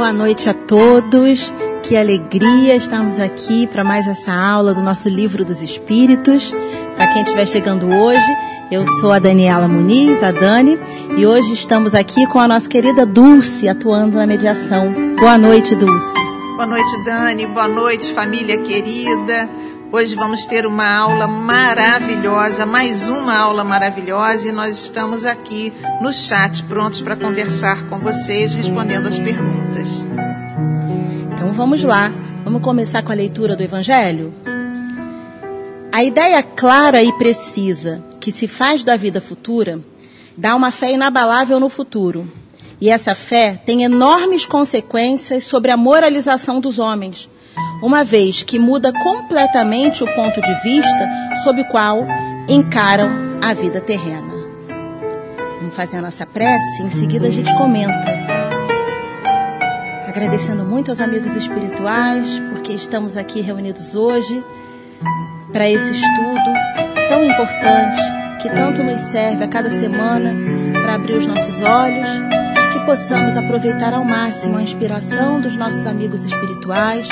Boa noite a todos. Que alegria estarmos aqui para mais essa aula do nosso Livro dos Espíritos. Para quem estiver chegando hoje, eu sou a Daniela Muniz, a Dani, e hoje estamos aqui com a nossa querida Dulce atuando na mediação. Boa noite, Dulce. Boa noite, Dani. Boa noite, família querida. Hoje vamos ter uma aula maravilhosa, mais uma aula maravilhosa, e nós estamos aqui no chat prontos para conversar com vocês, respondendo as perguntas. Vamos lá, vamos começar com a leitura do Evangelho? A ideia clara e precisa que se faz da vida futura dá uma fé inabalável no futuro. E essa fé tem enormes consequências sobre a moralização dos homens uma vez que muda completamente o ponto de vista sob o qual encaram a vida terrena. Vamos fazer a nossa prece, em seguida a gente comenta. Agradecendo muito aos amigos espirituais, porque estamos aqui reunidos hoje para esse estudo tão importante que tanto nos serve a cada semana para abrir os nossos olhos que possamos aproveitar ao máximo a inspiração dos nossos amigos espirituais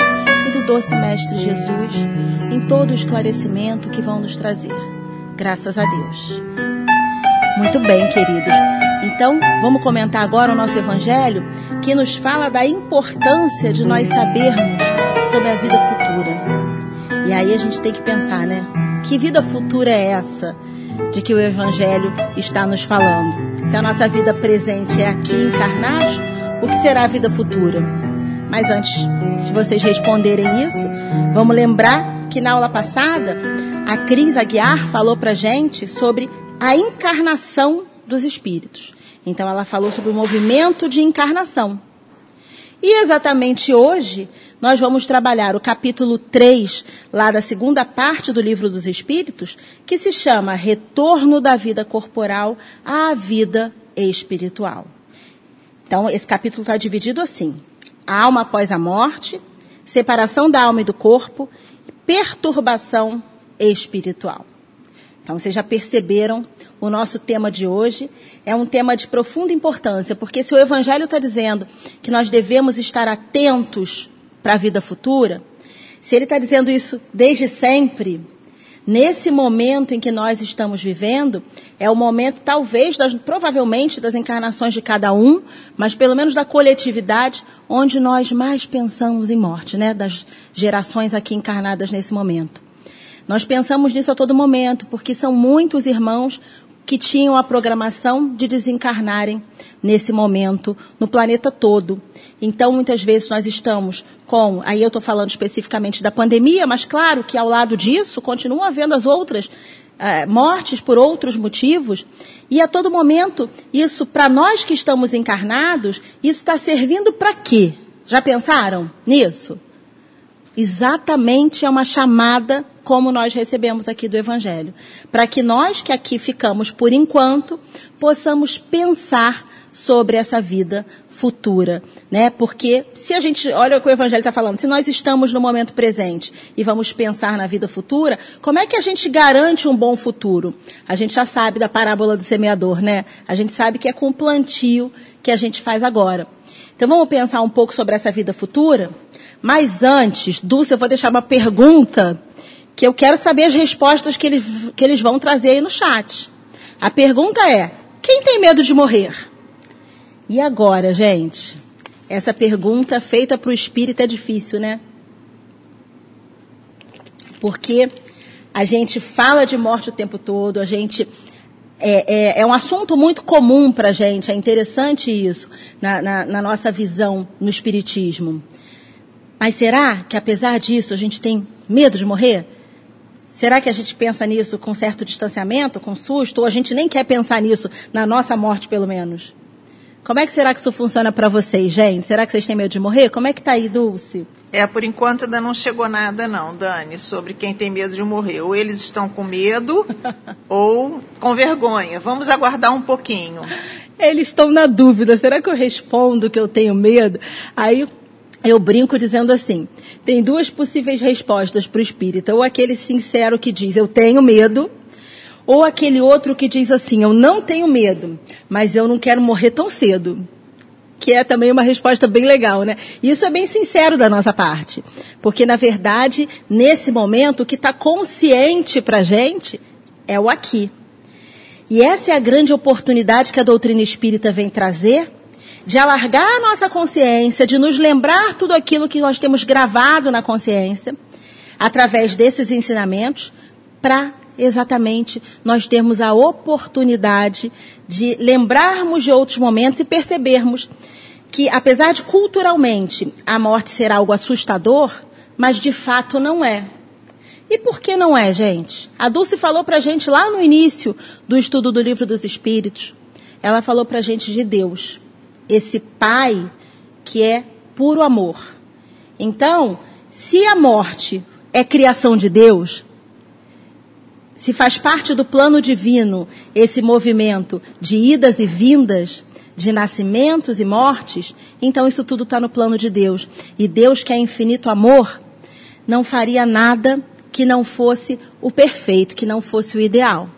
e do doce Mestre Jesus em todo o esclarecimento que vão nos trazer. Graças a Deus. Muito bem, queridos. Então, vamos comentar agora o nosso Evangelho que nos fala da importância de nós sabermos sobre a vida futura. E aí a gente tem que pensar, né? Que vida futura é essa de que o Evangelho está nos falando? Se a nossa vida presente é aqui encarnados, o que será a vida futura? Mas antes de vocês responderem isso, vamos lembrar que na aula passada a Cris Aguiar falou para gente sobre a encarnação dos espíritos. Então ela falou sobre o movimento de encarnação. E exatamente hoje nós vamos trabalhar o capítulo 3, lá da segunda parte do livro dos Espíritos, que se chama Retorno da Vida Corporal à Vida Espiritual. Então, esse capítulo está dividido assim: a alma após a morte, separação da alma e do corpo, perturbação espiritual. Então, vocês já perceberam o nosso tema de hoje é um tema de profunda importância, porque se o Evangelho está dizendo que nós devemos estar atentos para a vida futura, se ele está dizendo isso desde sempre, nesse momento em que nós estamos vivendo, é o momento, talvez, das, provavelmente, das encarnações de cada um, mas pelo menos da coletividade, onde nós mais pensamos em morte, né? Das gerações aqui encarnadas nesse momento. Nós pensamos nisso a todo momento, porque são muitos irmãos que tinham a programação de desencarnarem nesse momento no planeta todo. Então, muitas vezes nós estamos com, aí eu estou falando especificamente da pandemia, mas claro que ao lado disso continuam havendo as outras eh, mortes por outros motivos. E a todo momento, isso, para nós que estamos encarnados, isso está servindo para quê? Já pensaram nisso? Exatamente é uma chamada como nós recebemos aqui do Evangelho. Para que nós que aqui ficamos por enquanto, possamos pensar sobre essa vida futura, né? Porque se a gente olha o que o Evangelho está falando, se nós estamos no momento presente e vamos pensar na vida futura, como é que a gente garante um bom futuro? A gente já sabe da parábola do semeador, né? A gente sabe que é com o plantio que a gente faz agora. Então vamos pensar um pouco sobre essa vida futura. Mas antes, Dulce, eu vou deixar uma pergunta que eu quero saber as respostas que eles, que eles vão trazer aí no chat. A pergunta é: quem tem medo de morrer? E agora, gente? Essa pergunta feita para o espírito é difícil, né? Porque a gente fala de morte o tempo todo, a gente. É, é, é um assunto muito comum para a gente, é interessante isso, na, na, na nossa visão no Espiritismo. Mas será que, apesar disso, a gente tem medo de morrer? Será que a gente pensa nisso com certo distanciamento, com susto, ou a gente nem quer pensar nisso na nossa morte, pelo menos? Como é que será que isso funciona para vocês, gente? Será que vocês têm medo de morrer? Como é que tá aí, Dulce? É, por enquanto ainda não chegou nada não, Dani, sobre quem tem medo de morrer. Ou eles estão com medo ou com vergonha. Vamos aguardar um pouquinho. Eles estão na dúvida. Será que eu respondo que eu tenho medo? Aí eu brinco dizendo assim: tem duas possíveis respostas para o espírita. Ou aquele sincero que diz, eu tenho medo, ou aquele outro que diz assim, eu não tenho medo, mas eu não quero morrer tão cedo. Que é também uma resposta bem legal, né? Isso é bem sincero da nossa parte, porque na verdade, nesse momento, o que está consciente para gente é o aqui. E essa é a grande oportunidade que a doutrina espírita vem trazer de alargar a nossa consciência, de nos lembrar tudo aquilo que nós temos gravado na consciência, através desses ensinamentos, para exatamente nós termos a oportunidade de lembrarmos de outros momentos e percebermos que, apesar de culturalmente a morte ser algo assustador, mas de fato não é. E por que não é, gente? A Dulce falou para a gente lá no início do estudo do Livro dos Espíritos. Ela falou para a gente de Deus, esse Pai que é puro amor. Então, se a morte é criação de Deus, se faz parte do plano divino esse movimento de idas e vindas, de nascimentos e mortes, então isso tudo está no plano de Deus. E Deus, que é infinito amor, não faria nada que não fosse o perfeito, que não fosse o ideal.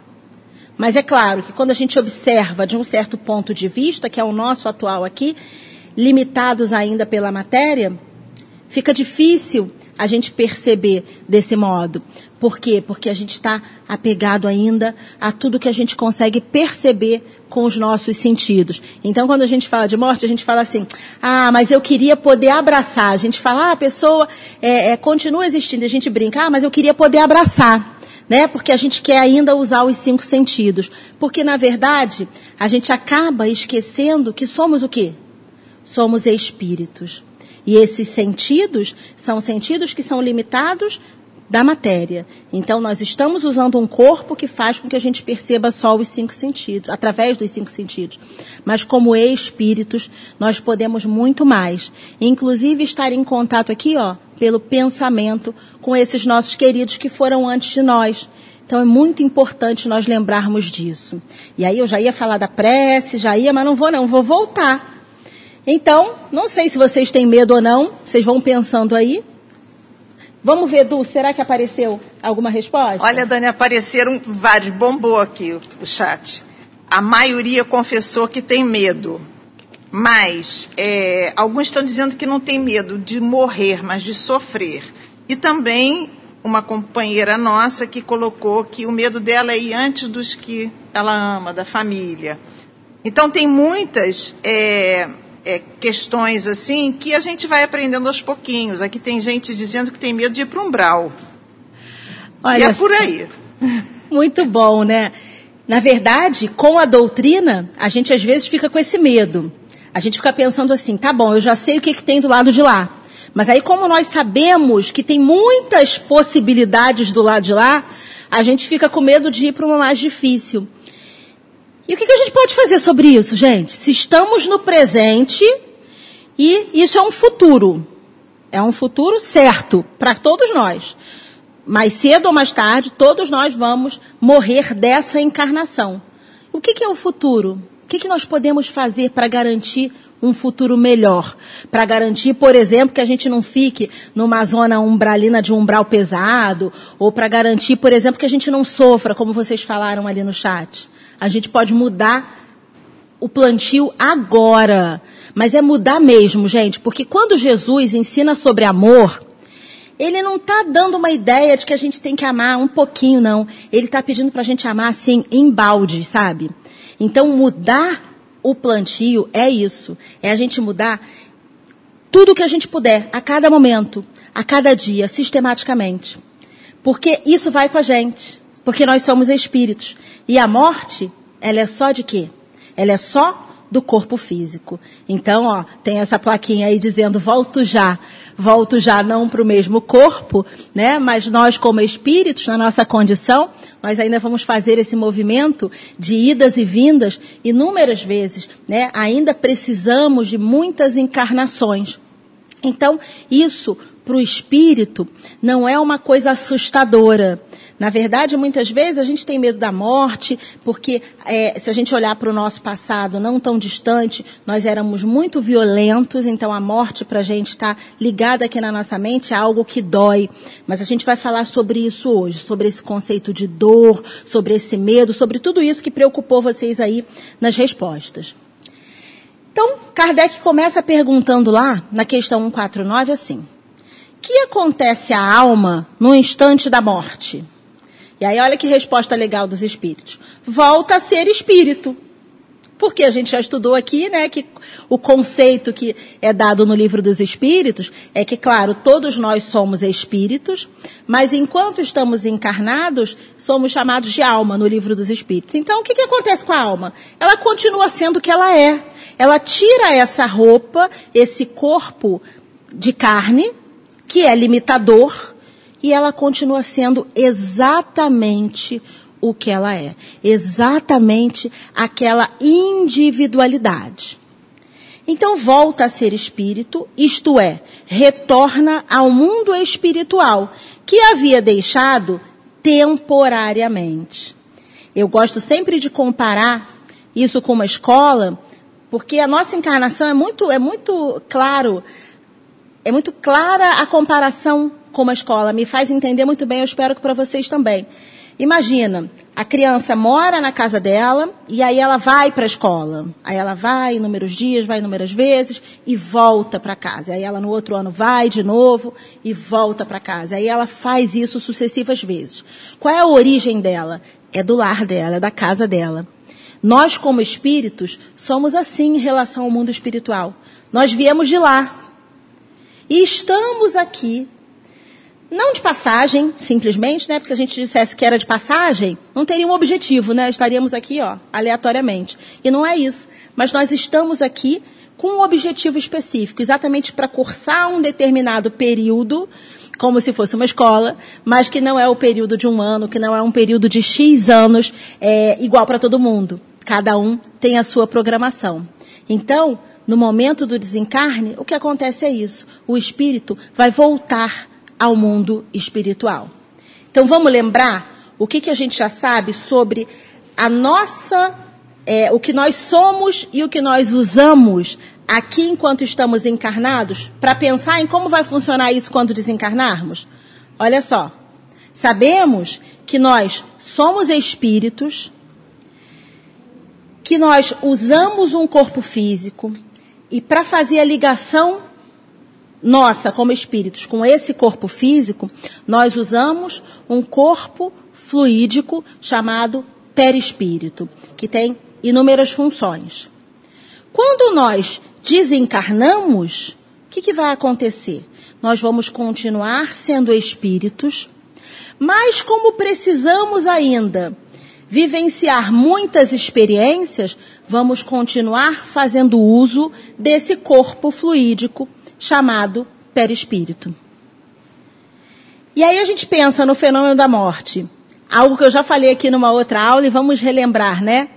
Mas é claro que quando a gente observa de um certo ponto de vista, que é o nosso atual aqui, limitados ainda pela matéria, fica difícil a gente perceber desse modo. Por quê? Porque a gente está apegado ainda a tudo que a gente consegue perceber com os nossos sentidos. Então, quando a gente fala de morte, a gente fala assim: ah, mas eu queria poder abraçar. A gente fala, ah, a pessoa é, é, continua existindo. A gente brinca, ah, mas eu queria poder abraçar. Né? Porque a gente quer ainda usar os cinco sentidos. Porque, na verdade, a gente acaba esquecendo que somos o quê? Somos espíritos. E esses sentidos são sentidos que são limitados da matéria. Então, nós estamos usando um corpo que faz com que a gente perceba só os cinco sentidos, através dos cinco sentidos. Mas, como espíritos, nós podemos muito mais. Inclusive, estar em contato aqui, ó, pelo pensamento com esses nossos queridos que foram antes de nós. Então é muito importante nós lembrarmos disso. E aí eu já ia falar da prece, já ia, mas não vou não, vou voltar então, não sei se vocês têm medo ou não, vocês vão pensando aí. Vamos ver, Du, será que apareceu alguma resposta? Olha, Dani, apareceram vários, bombou aqui o chat. A maioria confessou que tem medo, mas é, alguns estão dizendo que não tem medo de morrer, mas de sofrer. E também uma companheira nossa que colocou que o medo dela é ir antes dos que ela ama, da família. Então tem muitas é, é, questões assim que a gente vai aprendendo aos pouquinhos. Aqui tem gente dizendo que tem medo de ir para um umbral. Olha e é por aí. Muito bom, né? Na verdade, com a doutrina, a gente às vezes fica com esse medo. A gente fica pensando assim, tá bom, eu já sei o que, que tem do lado de lá. Mas aí, como nós sabemos que tem muitas possibilidades do lado de lá, a gente fica com medo de ir para uma mais difícil. E o que, que a gente pode fazer sobre isso, gente? Se estamos no presente e isso é um futuro. É um futuro certo para todos nós. Mais cedo ou mais tarde, todos nós vamos morrer dessa encarnação. O que, que é o futuro? O que, que nós podemos fazer para garantir um futuro melhor? Para garantir, por exemplo, que a gente não fique numa zona umbralina de umbral pesado, ou para garantir, por exemplo, que a gente não sofra, como vocês falaram ali no chat. A gente pode mudar o plantio agora. Mas é mudar mesmo, gente, porque quando Jesus ensina sobre amor, ele não está dando uma ideia de que a gente tem que amar um pouquinho, não. Ele está pedindo para a gente amar assim, em balde, sabe? Então, mudar o plantio é isso. É a gente mudar tudo que a gente puder, a cada momento, a cada dia, sistematicamente. Porque isso vai com a gente. Porque nós somos espíritos. E a morte, ela é só de quê? Ela é só do corpo físico. Então, ó, tem essa plaquinha aí dizendo volto já. Volto já não para o mesmo corpo, né? Mas nós, como espíritos, na nossa condição, nós ainda vamos fazer esse movimento de idas e vindas inúmeras vezes, né? Ainda precisamos de muitas encarnações. Então, isso para o espírito não é uma coisa assustadora. Na verdade, muitas vezes a gente tem medo da morte, porque é, se a gente olhar para o nosso passado não tão distante, nós éramos muito violentos, então a morte para a gente está ligada aqui na nossa mente é algo que dói. Mas a gente vai falar sobre isso hoje, sobre esse conceito de dor, sobre esse medo, sobre tudo isso que preocupou vocês aí nas respostas. Então, Kardec começa perguntando lá, na questão 149, assim: que acontece à alma no instante da morte? E aí, olha que resposta legal dos espíritos. Volta a ser espírito. Porque a gente já estudou aqui, né, que o conceito que é dado no livro dos espíritos é que, claro, todos nós somos espíritos, mas enquanto estamos encarnados, somos chamados de alma no livro dos espíritos. Então, o que, que acontece com a alma? Ela continua sendo o que ela é. Ela tira essa roupa, esse corpo de carne, que é limitador, e ela continua sendo exatamente o que ela é. Exatamente aquela individualidade. Então volta a ser espírito, isto é, retorna ao mundo espiritual que havia deixado temporariamente. Eu gosto sempre de comparar isso com uma escola, porque a nossa encarnação é muito, é muito claro, é muito clara a comparação com uma escola. Me faz entender muito bem, eu espero que para vocês também. Imagina, a criança mora na casa dela e aí ela vai para a escola. Aí ela vai inúmeros dias, vai inúmeras vezes e volta para casa. Aí ela no outro ano vai de novo e volta para casa. Aí ela faz isso sucessivas vezes. Qual é a origem dela? É do lar dela, é da casa dela. Nós, como espíritos, somos assim em relação ao mundo espiritual. Nós viemos de lá. E estamos aqui não de passagem, simplesmente, né? Porque se a gente dissesse que era de passagem, não teria um objetivo, né? Estaríamos aqui, ó, aleatoriamente. E não é isso. Mas nós estamos aqui com um objetivo específico, exatamente para cursar um determinado período, como se fosse uma escola, mas que não é o período de um ano, que não é um período de X anos, é, igual para todo mundo. Cada um tem a sua programação. Então, no momento do desencarne, o que acontece é isso. O espírito vai voltar ao mundo espiritual. Então vamos lembrar o que, que a gente já sabe sobre a nossa, é, o que nós somos e o que nós usamos aqui enquanto estamos encarnados, para pensar em como vai funcionar isso quando desencarnarmos? Olha só, sabemos que nós somos espíritos, que nós usamos um corpo físico e para fazer a ligação nossa, como espíritos, com esse corpo físico, nós usamos um corpo fluídico chamado perispírito, que tem inúmeras funções. Quando nós desencarnamos, o que, que vai acontecer? Nós vamos continuar sendo espíritos, mas como precisamos ainda vivenciar muitas experiências, vamos continuar fazendo uso desse corpo fluídico chamado perispírito. E aí a gente pensa no fenômeno da morte. Algo que eu já falei aqui numa outra aula e vamos relembrar, né?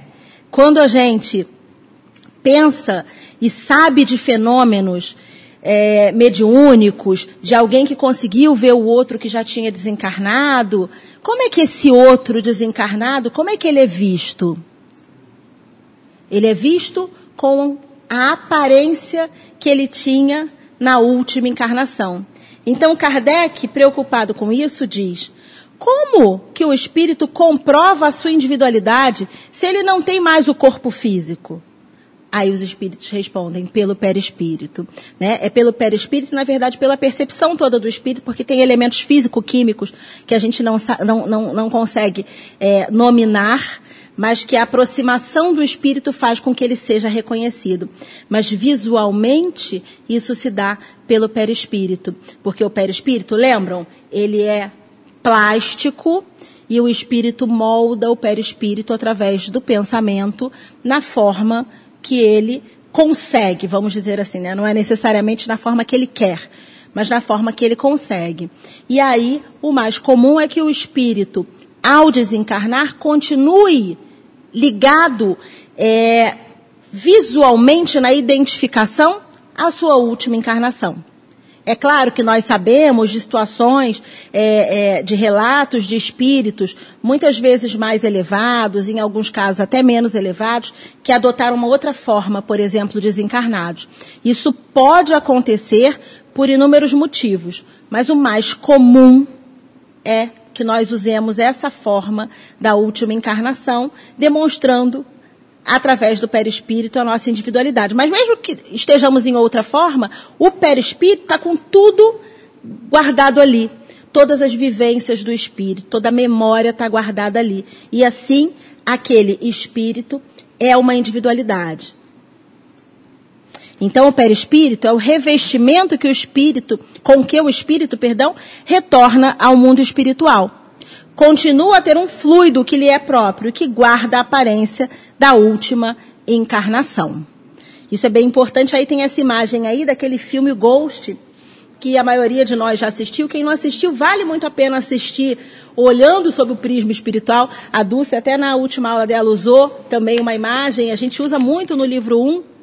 Quando a gente pensa e sabe de fenômenos é, mediúnicos, de alguém que conseguiu ver o outro que já tinha desencarnado, como é que esse outro desencarnado, como é que ele é visto? Ele é visto com a aparência que ele tinha na última encarnação. Então Kardec, preocupado com isso, diz: como que o espírito comprova a sua individualidade se ele não tem mais o corpo físico? Aí os espíritos respondem pelo perispírito. Né? É pelo perispírito, na verdade, pela percepção toda do espírito, porque tem elementos físico-químicos que a gente não, não, não, não consegue é, nominar, mas que a aproximação do espírito faz com que ele seja reconhecido. Mas visualmente, isso se dá pelo perispírito. Porque o perispírito, lembram? Ele é plástico e o espírito molda o perispírito através do pensamento na forma que ele consegue, vamos dizer assim, né? Não é necessariamente na forma que ele quer, mas na forma que ele consegue. E aí, o mais comum é que o espírito, ao desencarnar, continue ligado é, visualmente na identificação à sua última encarnação. É claro que nós sabemos de situações, é, é, de relatos de espíritos, muitas vezes mais elevados, em alguns casos até menos elevados, que adotaram uma outra forma, por exemplo, desencarnados. Isso pode acontecer por inúmeros motivos, mas o mais comum é que nós usemos essa forma da última encarnação, demonstrando através do perispírito, a nossa individualidade. Mas mesmo que estejamos em outra forma, o perispírito está com tudo guardado ali. Todas as vivências do espírito, toda a memória está guardada ali. E assim, aquele espírito é uma individualidade. Então, o perispírito é o revestimento que o espírito, com que o espírito, perdão, retorna ao mundo espiritual. Continua a ter um fluido que lhe é próprio, que guarda a aparência da última encarnação. Isso é bem importante. Aí tem essa imagem aí daquele filme Ghost, que a maioria de nós já assistiu. Quem não assistiu, vale muito a pena assistir, olhando sob o prisma espiritual. A Dulce, até na última aula dela, usou também uma imagem. A gente usa muito no livro 1,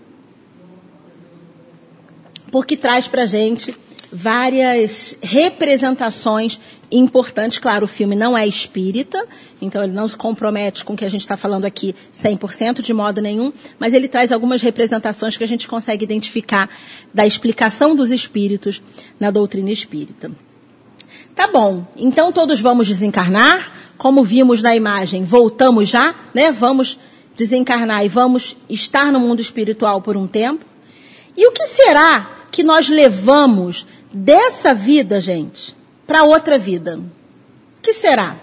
porque traz para gente várias representações importantes. Claro, o filme não é espírita, então ele não se compromete com o que a gente está falando aqui 100% de modo nenhum, mas ele traz algumas representações que a gente consegue identificar da explicação dos espíritos na doutrina espírita. Tá bom, então todos vamos desencarnar, como vimos na imagem, voltamos já, né? Vamos desencarnar e vamos estar no mundo espiritual por um tempo. E o que será que nós levamos dessa vida, gente, para outra vida? Que será?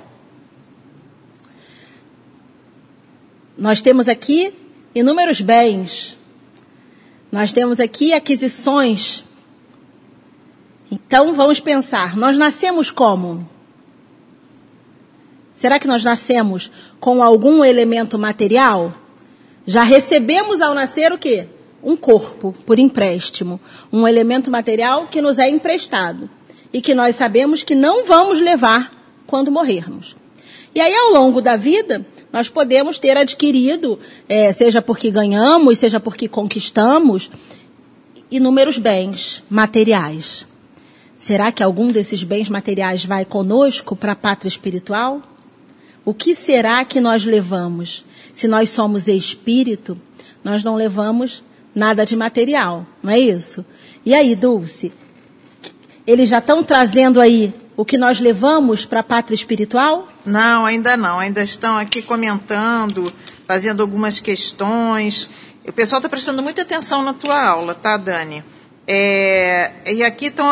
Nós temos aqui inúmeros bens. Nós temos aqui aquisições. Então vamos pensar, nós nascemos como? Será que nós nascemos com algum elemento material? Já recebemos ao nascer o quê? Um corpo por empréstimo, um elemento material que nos é emprestado e que nós sabemos que não vamos levar quando morrermos. E aí, ao longo da vida, nós podemos ter adquirido, é, seja porque ganhamos, seja porque conquistamos, inúmeros bens materiais. Será que algum desses bens materiais vai conosco para a pátria espiritual? O que será que nós levamos? Se nós somos espírito, nós não levamos nada de material, não é isso? E aí, Dulce? Eles já estão trazendo aí o que nós levamos para a pátria espiritual? Não, ainda não. Ainda estão aqui comentando, fazendo algumas questões. O pessoal está prestando muita atenção na tua aula, tá, Dani? É, e aqui tão,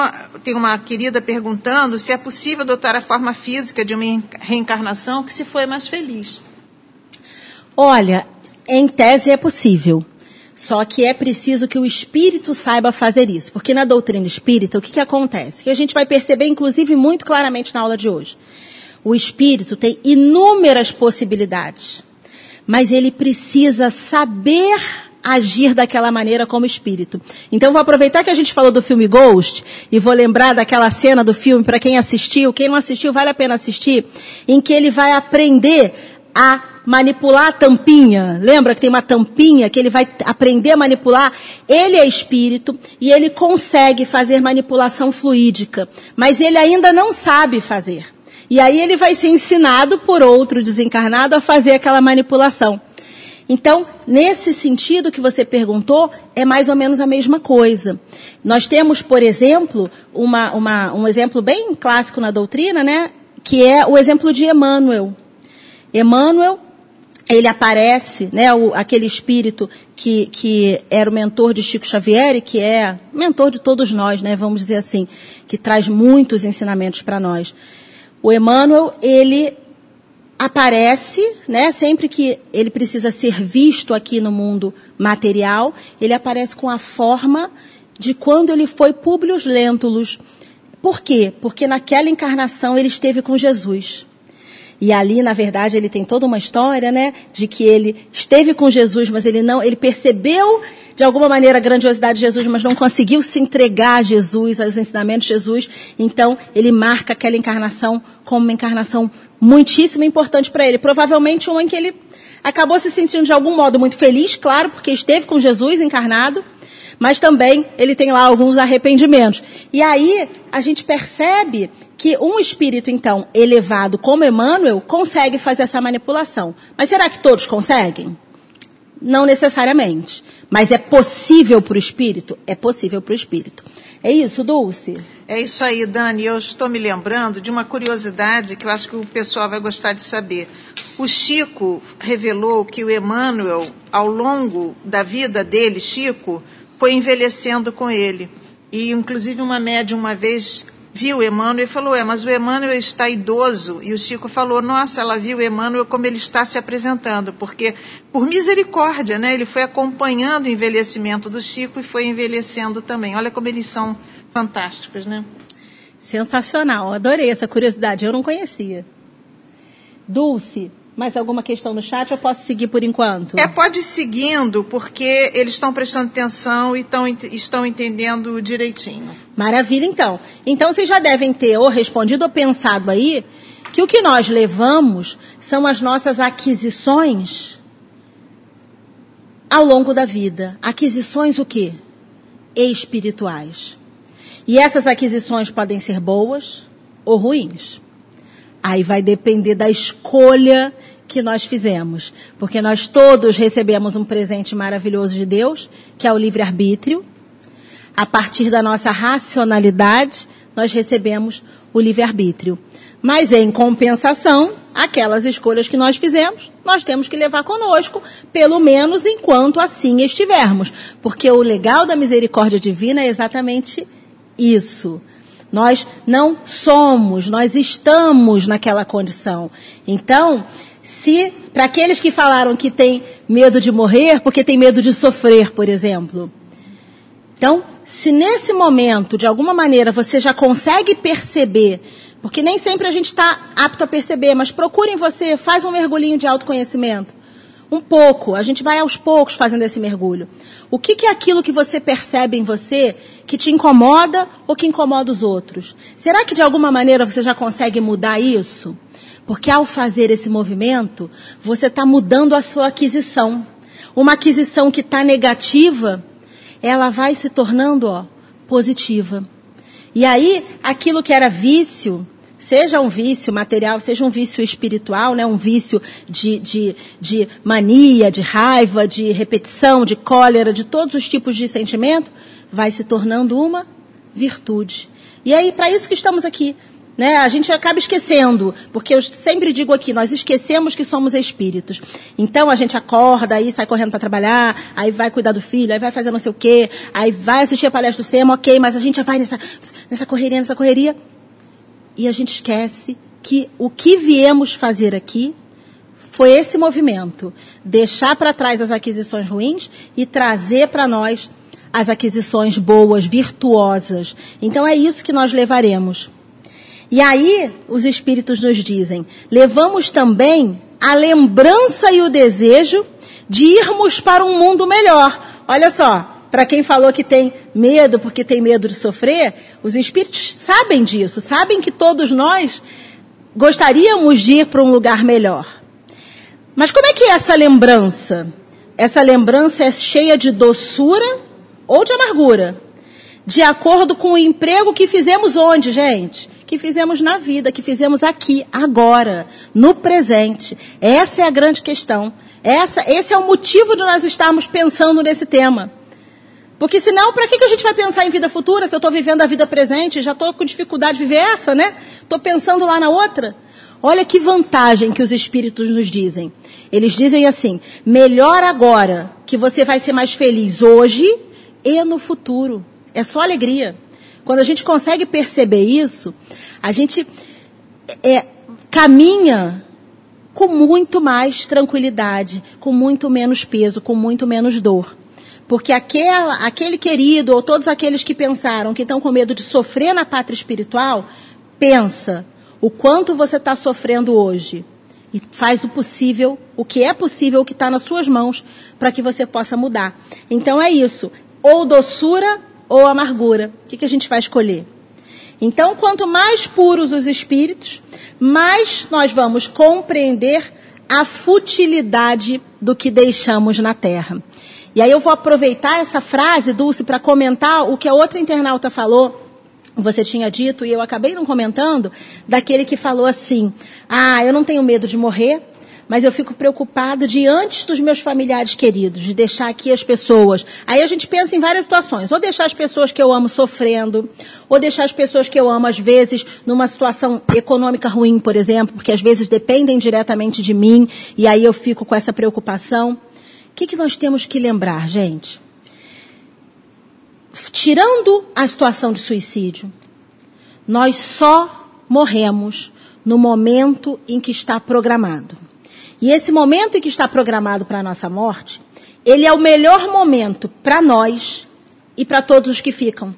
tem uma querida perguntando se é possível adotar a forma física de uma reencarnação que se foi mais feliz. Olha, em tese é possível. Só que é preciso que o espírito saiba fazer isso. Porque na doutrina espírita, o que, que acontece? Que a gente vai perceber, inclusive, muito claramente na aula de hoje. O espírito tem inúmeras possibilidades. Mas ele precisa saber agir daquela maneira como espírito. Então vou aproveitar que a gente falou do filme Ghost e vou lembrar daquela cena do filme para quem assistiu, quem não assistiu vale a pena assistir, em que ele vai aprender a manipular a tampinha. Lembra que tem uma tampinha que ele vai aprender a manipular? Ele é espírito e ele consegue fazer manipulação fluídica, mas ele ainda não sabe fazer. E aí ele vai ser ensinado por outro desencarnado a fazer aquela manipulação. Então, nesse sentido que você perguntou, é mais ou menos a mesma coisa. Nós temos, por exemplo, uma, uma, um exemplo bem clássico na doutrina, né? Que é o exemplo de Emmanuel. Emmanuel ele aparece, né, o, aquele espírito que, que era o mentor de Chico Xavier e que é mentor de todos nós, né, vamos dizer assim, que traz muitos ensinamentos para nós. O Emmanuel, ele aparece, né, sempre que ele precisa ser visto aqui no mundo material, ele aparece com a forma de quando ele foi Publius Lentulus. Por quê? Porque naquela encarnação ele esteve com Jesus. E ali, na verdade, ele tem toda uma história, né, de que ele esteve com Jesus, mas ele não, ele percebeu de alguma maneira a grandiosidade de Jesus, mas não conseguiu se entregar a Jesus, aos ensinamentos de Jesus. Então, ele marca aquela encarnação como uma encarnação muitíssimo importante para ele. Provavelmente uma em que ele acabou se sentindo de algum modo muito feliz, claro, porque esteve com Jesus encarnado, mas também ele tem lá alguns arrependimentos. E aí a gente percebe que um espírito, então, elevado como Emmanuel, consegue fazer essa manipulação. Mas será que todos conseguem? Não necessariamente. Mas é possível para o espírito? É possível para o espírito. É isso, Dulce? É isso aí, Dani. Eu estou me lembrando de uma curiosidade que eu acho que o pessoal vai gostar de saber. o Chico revelou que o Emmanuel, ao longo da vida dele, Chico, foi envelhecendo com ele. E, inclusive, uma médium uma vez viu Emmanuel e falou: É, mas o Emmanuel está idoso. E o Chico falou: Nossa, ela viu Emmanuel como ele está se apresentando, porque, por misericórdia, né, ele foi acompanhando o envelhecimento do Chico e foi envelhecendo também. Olha como eles são fantásticos, né? Sensacional, adorei essa curiosidade, eu não conhecia. Dulce, mais alguma questão no chat? Eu posso seguir por enquanto? É, pode ir seguindo, porque eles estão prestando atenção e tão, estão entendendo direitinho. Maravilha, então. Então vocês já devem ter ou respondido ou pensado aí que o que nós levamos são as nossas aquisições ao longo da vida. Aquisições o quê? Espirituais. E essas aquisições podem ser boas ou ruins. Aí vai depender da escolha que nós fizemos. Porque nós todos recebemos um presente maravilhoso de Deus, que é o livre-arbítrio. A partir da nossa racionalidade, nós recebemos o livre-arbítrio. Mas em compensação, aquelas escolhas que nós fizemos, nós temos que levar conosco, pelo menos enquanto assim estivermos. Porque o legal da misericórdia divina é exatamente isso. Nós não somos, nós estamos naquela condição. Então, se para aqueles que falaram que tem medo de morrer porque tem medo de sofrer, por exemplo. Então, se nesse momento, de alguma maneira, você já consegue perceber, porque nem sempre a gente está apto a perceber, mas procure em você, faz um mergulhinho de autoconhecimento. Um pouco, a gente vai aos poucos fazendo esse mergulho. O que, que é aquilo que você percebe em você que te incomoda ou que incomoda os outros? Será que de alguma maneira você já consegue mudar isso? Porque ao fazer esse movimento, você está mudando a sua aquisição. Uma aquisição que está negativa, ela vai se tornando ó, positiva. E aí, aquilo que era vício, seja um vício material, seja um vício espiritual, né, um vício de, de, de mania, de raiva, de repetição, de cólera, de todos os tipos de sentimento, vai se tornando uma virtude. E aí, para isso que estamos aqui. Né? A gente acaba esquecendo, porque eu sempre digo aqui, nós esquecemos que somos espíritos. Então a gente acorda, aí sai correndo para trabalhar, aí vai cuidar do filho, aí vai fazer não sei o quê, aí vai assistir a palestra do SEMA, ok, mas a gente vai nessa, nessa correria, nessa correria e a gente esquece que o que viemos fazer aqui foi esse movimento, deixar para trás as aquisições ruins e trazer para nós as aquisições boas, virtuosas. Então é isso que nós levaremos. E aí os espíritos nos dizem: levamos também a lembrança e o desejo de irmos para um mundo melhor. Olha só, para quem falou que tem medo porque tem medo de sofrer, os espíritos sabem disso, sabem que todos nós gostaríamos de ir para um lugar melhor. Mas como é que é essa lembrança? Essa lembrança é cheia de doçura ou de amargura? De acordo com o emprego que fizemos onde, gente? Que fizemos na vida, que fizemos aqui, agora, no presente. Essa é a grande questão. Essa, esse é o motivo de nós estarmos pensando nesse tema. Porque senão, para que, que a gente vai pensar em vida futura se eu estou vivendo a vida presente? Já estou com dificuldade de viver essa, né? Estou pensando lá na outra. Olha que vantagem que os espíritos nos dizem. Eles dizem assim: melhor agora que você vai ser mais feliz hoje e no futuro. É só alegria. Quando a gente consegue perceber isso, a gente é, caminha com muito mais tranquilidade, com muito menos peso, com muito menos dor. Porque aquela, aquele querido, ou todos aqueles que pensaram que estão com medo de sofrer na pátria espiritual, pensa o quanto você está sofrendo hoje. E faz o possível, o que é possível, o que está nas suas mãos, para que você possa mudar. Então é isso. Ou doçura ou amargura. O que, que a gente vai escolher? Então, quanto mais puros os espíritos, mais nós vamos compreender a futilidade do que deixamos na terra. E aí eu vou aproveitar essa frase, Dulce, para comentar o que a outra internauta falou. Você tinha dito, e eu acabei não comentando, daquele que falou assim: Ah, eu não tenho medo de morrer, mas eu fico preocupado de antes dos meus familiares queridos, de deixar aqui as pessoas. Aí a gente pensa em várias situações, ou deixar as pessoas que eu amo sofrendo, ou deixar as pessoas que eu amo às vezes numa situação econômica ruim, por exemplo, porque às vezes dependem diretamente de mim, e aí eu fico com essa preocupação. Que, que nós temos que lembrar, gente? Tirando a situação de suicídio, nós só morremos no momento em que está programado. E esse momento em que está programado para a nossa morte, ele é o melhor momento para nós e para todos os que ficam.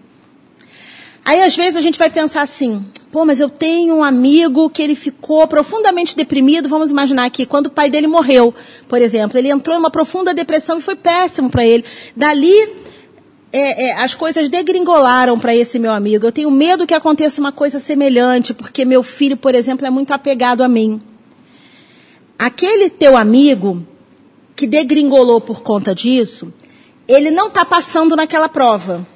Aí às vezes a gente vai pensar assim, pô, mas eu tenho um amigo que ele ficou profundamente deprimido, vamos imaginar aqui, quando o pai dele morreu, por exemplo, ele entrou em uma profunda depressão e foi péssimo para ele. Dali é, é, as coisas degringolaram para esse meu amigo. Eu tenho medo que aconteça uma coisa semelhante, porque meu filho, por exemplo, é muito apegado a mim. Aquele teu amigo que degringolou por conta disso, ele não está passando naquela prova.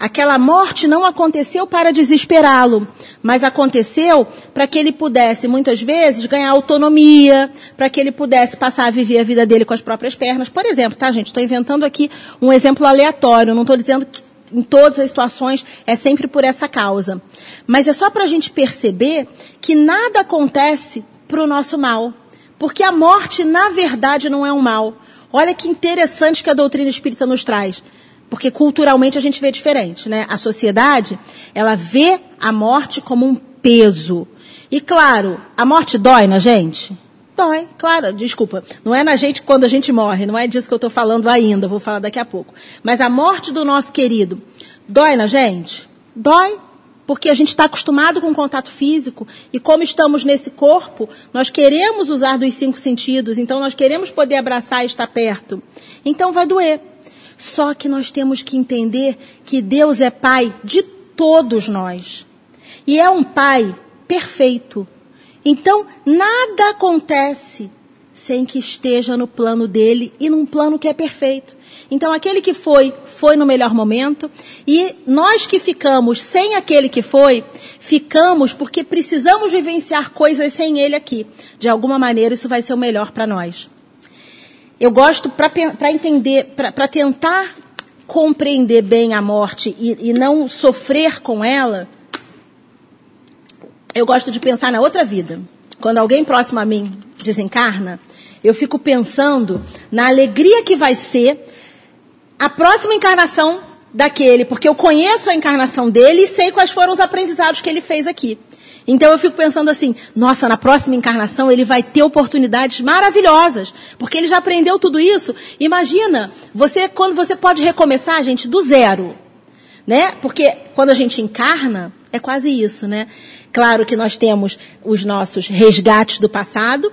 Aquela morte não aconteceu para desesperá-lo, mas aconteceu para que ele pudesse, muitas vezes, ganhar autonomia, para que ele pudesse passar a viver a vida dele com as próprias pernas. Por exemplo, tá, gente? Estou inventando aqui um exemplo aleatório, não estou dizendo que em todas as situações é sempre por essa causa. Mas é só para a gente perceber que nada acontece para o nosso mal. Porque a morte, na verdade, não é um mal. Olha que interessante que a doutrina espírita nos traz. Porque culturalmente a gente vê diferente, né? A sociedade, ela vê a morte como um peso. E claro, a morte dói na gente? Dói, claro, desculpa. Não é na gente quando a gente morre, não é disso que eu estou falando ainda, vou falar daqui a pouco. Mas a morte do nosso querido dói na gente? Dói, porque a gente está acostumado com o contato físico e como estamos nesse corpo, nós queremos usar dos cinco sentidos, então nós queremos poder abraçar e estar perto. Então vai doer. Só que nós temos que entender que Deus é Pai de todos nós. E é um Pai perfeito. Então, nada acontece sem que esteja no plano dele e num plano que é perfeito. Então, aquele que foi, foi no melhor momento. E nós que ficamos sem aquele que foi, ficamos porque precisamos vivenciar coisas sem ele aqui. De alguma maneira, isso vai ser o melhor para nós eu gosto para entender, para tentar compreender bem a morte e, e não sofrer com ela, eu gosto de pensar na outra vida. Quando alguém próximo a mim desencarna, eu fico pensando na alegria que vai ser a próxima encarnação daquele, porque eu conheço a encarnação dele e sei quais foram os aprendizados que ele fez aqui. Então eu fico pensando assim, nossa, na próxima encarnação ele vai ter oportunidades maravilhosas, porque ele já aprendeu tudo isso. Imagina, você quando você pode recomeçar, gente, do zero, né? Porque quando a gente encarna, é quase isso, né? Claro que nós temos os nossos resgates do passado,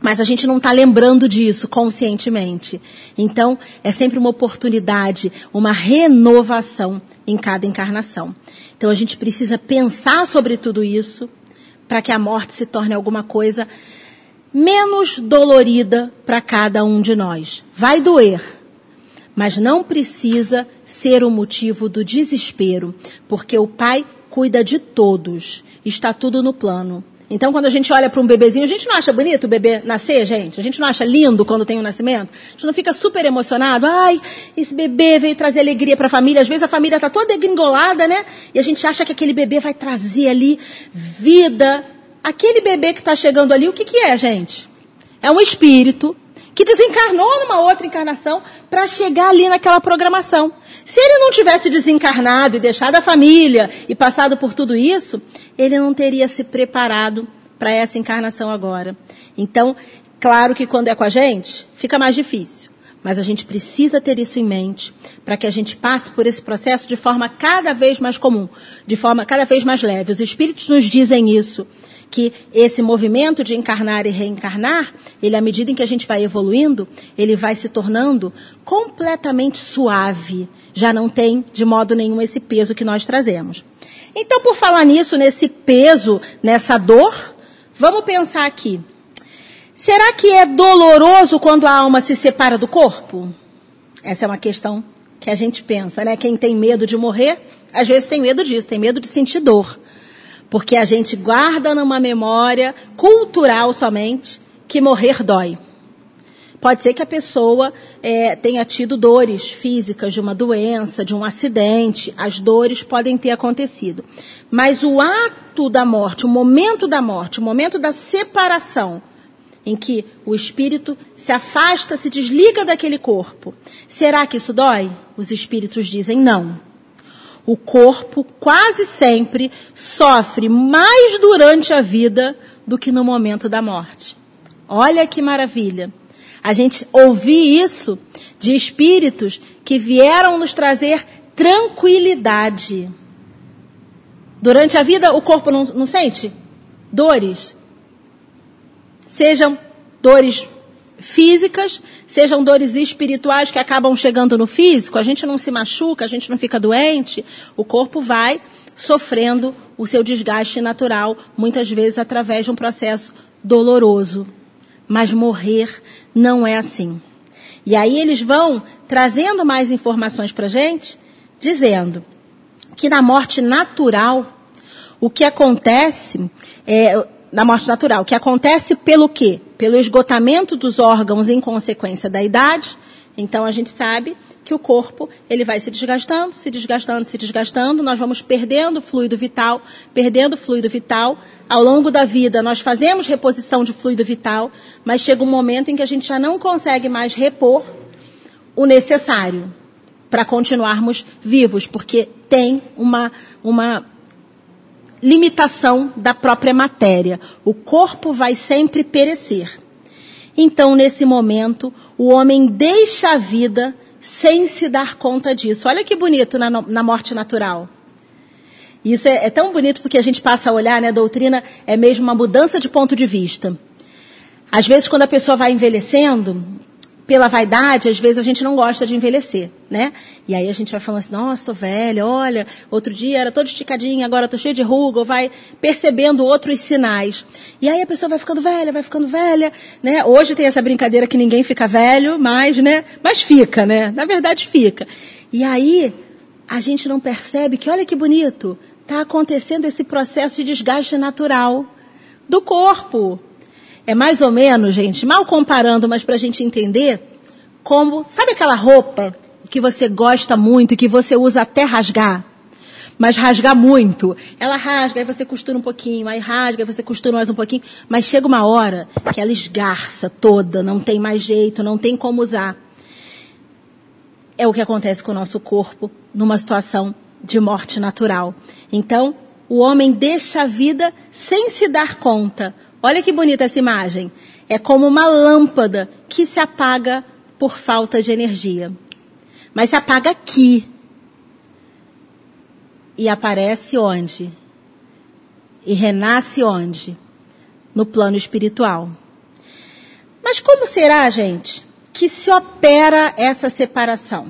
mas a gente não está lembrando disso conscientemente. Então, é sempre uma oportunidade, uma renovação em cada encarnação. Então a gente precisa pensar sobre tudo isso para que a morte se torne alguma coisa menos dolorida para cada um de nós. Vai doer, mas não precisa ser o motivo do desespero, porque o Pai cuida de todos, está tudo no plano. Então, quando a gente olha para um bebezinho, a gente não acha bonito o bebê nascer, gente? A gente não acha lindo quando tem um nascimento? A gente não fica super emocionado? Ai, esse bebê veio trazer alegria para a família. Às vezes a família está toda degringolada, né? E a gente acha que aquele bebê vai trazer ali vida. Aquele bebê que está chegando ali, o que, que é, gente? É um espírito que desencarnou numa outra encarnação para chegar ali naquela programação. Se ele não tivesse desencarnado e deixado a família e passado por tudo isso, ele não teria se preparado para essa encarnação agora. Então, claro que quando é com a gente, fica mais difícil. Mas a gente precisa ter isso em mente para que a gente passe por esse processo de forma cada vez mais comum, de forma cada vez mais leve. Os espíritos nos dizem isso que esse movimento de encarnar e reencarnar, ele à medida em que a gente vai evoluindo, ele vai se tornando completamente suave. Já não tem de modo nenhum esse peso que nós trazemos. Então, por falar nisso, nesse peso, nessa dor, vamos pensar aqui. Será que é doloroso quando a alma se separa do corpo? Essa é uma questão que a gente pensa, né? Quem tem medo de morrer, às vezes tem medo disso, tem medo de sentir dor porque a gente guarda numa memória cultural somente que morrer dói. Pode ser que a pessoa é, tenha tido dores físicas de uma doença, de um acidente, as dores podem ter acontecido. Mas o ato da morte, o momento da morte, o momento da separação, em que o espírito se afasta, se desliga daquele corpo, será que isso dói? Os espíritos dizem não. O corpo quase sempre sofre mais durante a vida do que no momento da morte. Olha que maravilha a gente ouvir isso de espíritos que vieram nos trazer tranquilidade. Durante a vida, o corpo não, não sente dores. Sejam dores físicas, sejam dores espirituais que acabam chegando no físico, a gente não se machuca, a gente não fica doente, o corpo vai sofrendo o seu desgaste natural, muitas vezes através de um processo doloroso. Mas morrer não é assim. E aí eles vão trazendo mais informações para a gente, dizendo que na morte natural, o que acontece, é, na morte natural, o que acontece pelo quê? Pelo esgotamento dos órgãos em consequência da idade. Então a gente sabe que o corpo ele vai se desgastando, se desgastando, se desgastando, nós vamos perdendo fluido vital, perdendo fluido vital. Ao longo da vida nós fazemos reposição de fluido vital, mas chega um momento em que a gente já não consegue mais repor o necessário para continuarmos vivos, porque tem uma, uma limitação da própria matéria. O corpo vai sempre perecer. Então, nesse momento, o homem deixa a vida sem se dar conta disso. Olha que bonito na, na morte natural. Isso é, é, tão bonito porque a gente passa a olhar, né? A doutrina é mesmo uma mudança de ponto de vista. Às vezes, quando a pessoa vai envelhecendo, pela vaidade, às vezes a gente não gosta de envelhecer, né? E aí a gente vai falando assim, nossa, tô velha, olha, outro dia era todo esticadinha, agora tô cheia de ruga, ou vai percebendo outros sinais. E aí a pessoa vai ficando velha, vai ficando velha, né? Hoje tem essa brincadeira que ninguém fica velho, mas, né? Mas fica, né? Na verdade fica. E aí a gente não percebe que, olha que bonito, tá acontecendo esse processo de desgaste natural do corpo. É mais ou menos, gente, mal comparando, mas para a gente entender, como, sabe aquela roupa que você gosta muito, que você usa até rasgar? Mas rasgar muito. Ela rasga, aí você costura um pouquinho, aí rasga, aí você costura mais um pouquinho. Mas chega uma hora que ela esgarça toda, não tem mais jeito, não tem como usar. É o que acontece com o nosso corpo numa situação de morte natural. Então, o homem deixa a vida sem se dar conta, Olha que bonita essa imagem. É como uma lâmpada que se apaga por falta de energia. Mas se apaga aqui. E aparece onde? E renasce onde? No plano espiritual. Mas como será, gente, que se opera essa separação?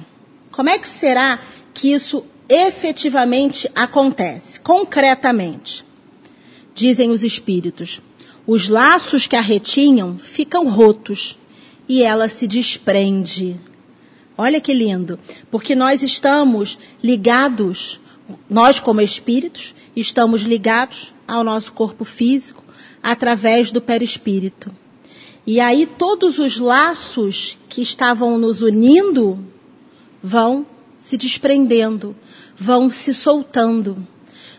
Como é que será que isso efetivamente acontece, concretamente? Dizem os espíritos. Os laços que a retinham ficam rotos e ela se desprende. Olha que lindo, porque nós estamos ligados, nós como espíritos, estamos ligados ao nosso corpo físico através do perispírito. E aí todos os laços que estavam nos unindo vão se desprendendo, vão se soltando.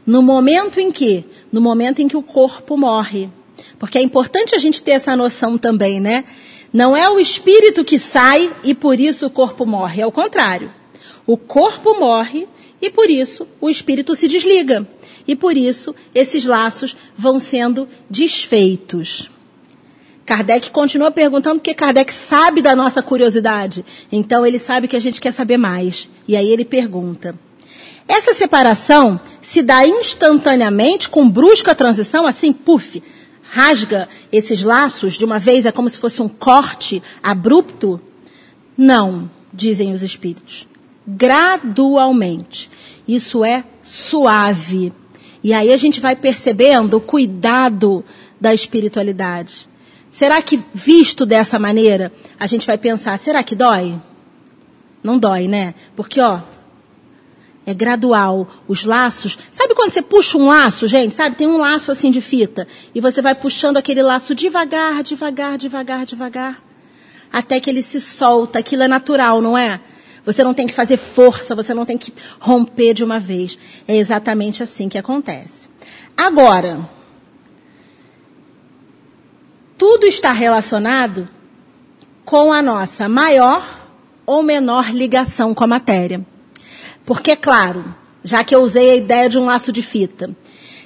No momento em que, no momento em que o corpo morre, porque é importante a gente ter essa noção também, né? Não é o espírito que sai e por isso o corpo morre, é o contrário. O corpo morre e por isso o espírito se desliga. E por isso esses laços vão sendo desfeitos. Kardec continua perguntando porque Kardec sabe da nossa curiosidade. Então ele sabe que a gente quer saber mais. E aí ele pergunta: essa separação se dá instantaneamente com brusca transição, assim, puf, rasga esses laços de uma vez, é como se fosse um corte abrupto? Não, dizem os espíritos. Gradualmente. Isso é suave. E aí a gente vai percebendo o cuidado da espiritualidade. Será que, visto dessa maneira, a gente vai pensar, será que dói? Não dói, né? Porque, ó, é gradual. Os laços, sabe quando você puxa um laço, gente? Sabe, tem um laço assim de fita e você vai puxando aquele laço devagar, devagar, devagar, devagar, até que ele se solta. Aquilo é natural, não é? Você não tem que fazer força, você não tem que romper de uma vez. É exatamente assim que acontece. Agora, tudo está relacionado com a nossa maior ou menor ligação com a matéria. Porque, é claro, já que eu usei a ideia de um laço de fita,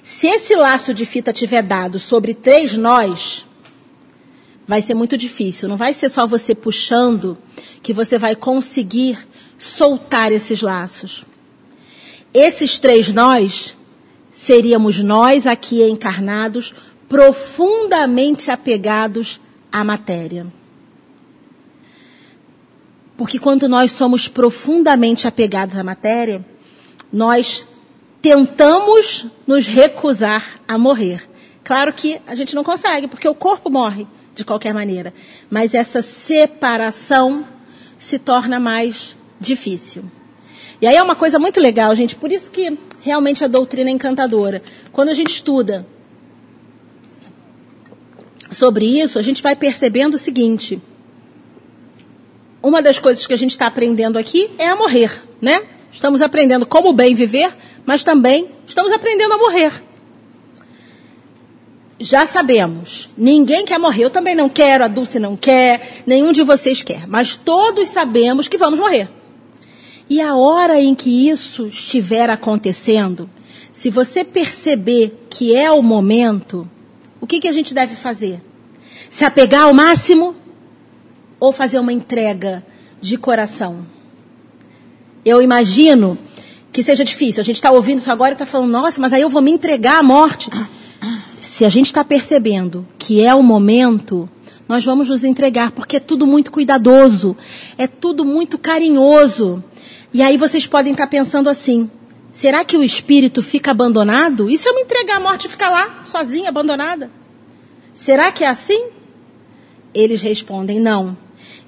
se esse laço de fita tiver dado sobre três nós, vai ser muito difícil. Não vai ser só você puxando que você vai conseguir soltar esses laços. Esses três nós seríamos nós aqui encarnados, profundamente apegados à matéria. Porque quando nós somos profundamente apegados à matéria, nós tentamos nos recusar a morrer. Claro que a gente não consegue, porque o corpo morre de qualquer maneira. Mas essa separação se torna mais difícil. E aí é uma coisa muito legal, gente. Por isso que realmente a doutrina é encantadora. Quando a gente estuda sobre isso, a gente vai percebendo o seguinte: uma das coisas que a gente está aprendendo aqui é a morrer, né? Estamos aprendendo como bem viver, mas também estamos aprendendo a morrer. Já sabemos, ninguém quer morrer. Eu também não quero, a Dulce não quer, nenhum de vocês quer. Mas todos sabemos que vamos morrer. E a hora em que isso estiver acontecendo, se você perceber que é o momento, o que, que a gente deve fazer? Se apegar ao máximo ou fazer uma entrega de coração? Eu imagino que seja difícil. A gente está ouvindo isso agora e está falando, nossa, mas aí eu vou me entregar à morte. Se a gente está percebendo que é o momento, nós vamos nos entregar, porque é tudo muito cuidadoso, é tudo muito carinhoso. E aí vocês podem estar tá pensando assim: será que o espírito fica abandonado? E se eu me entregar à morte e ficar lá, sozinha, abandonada? Será que é assim? Eles respondem: não.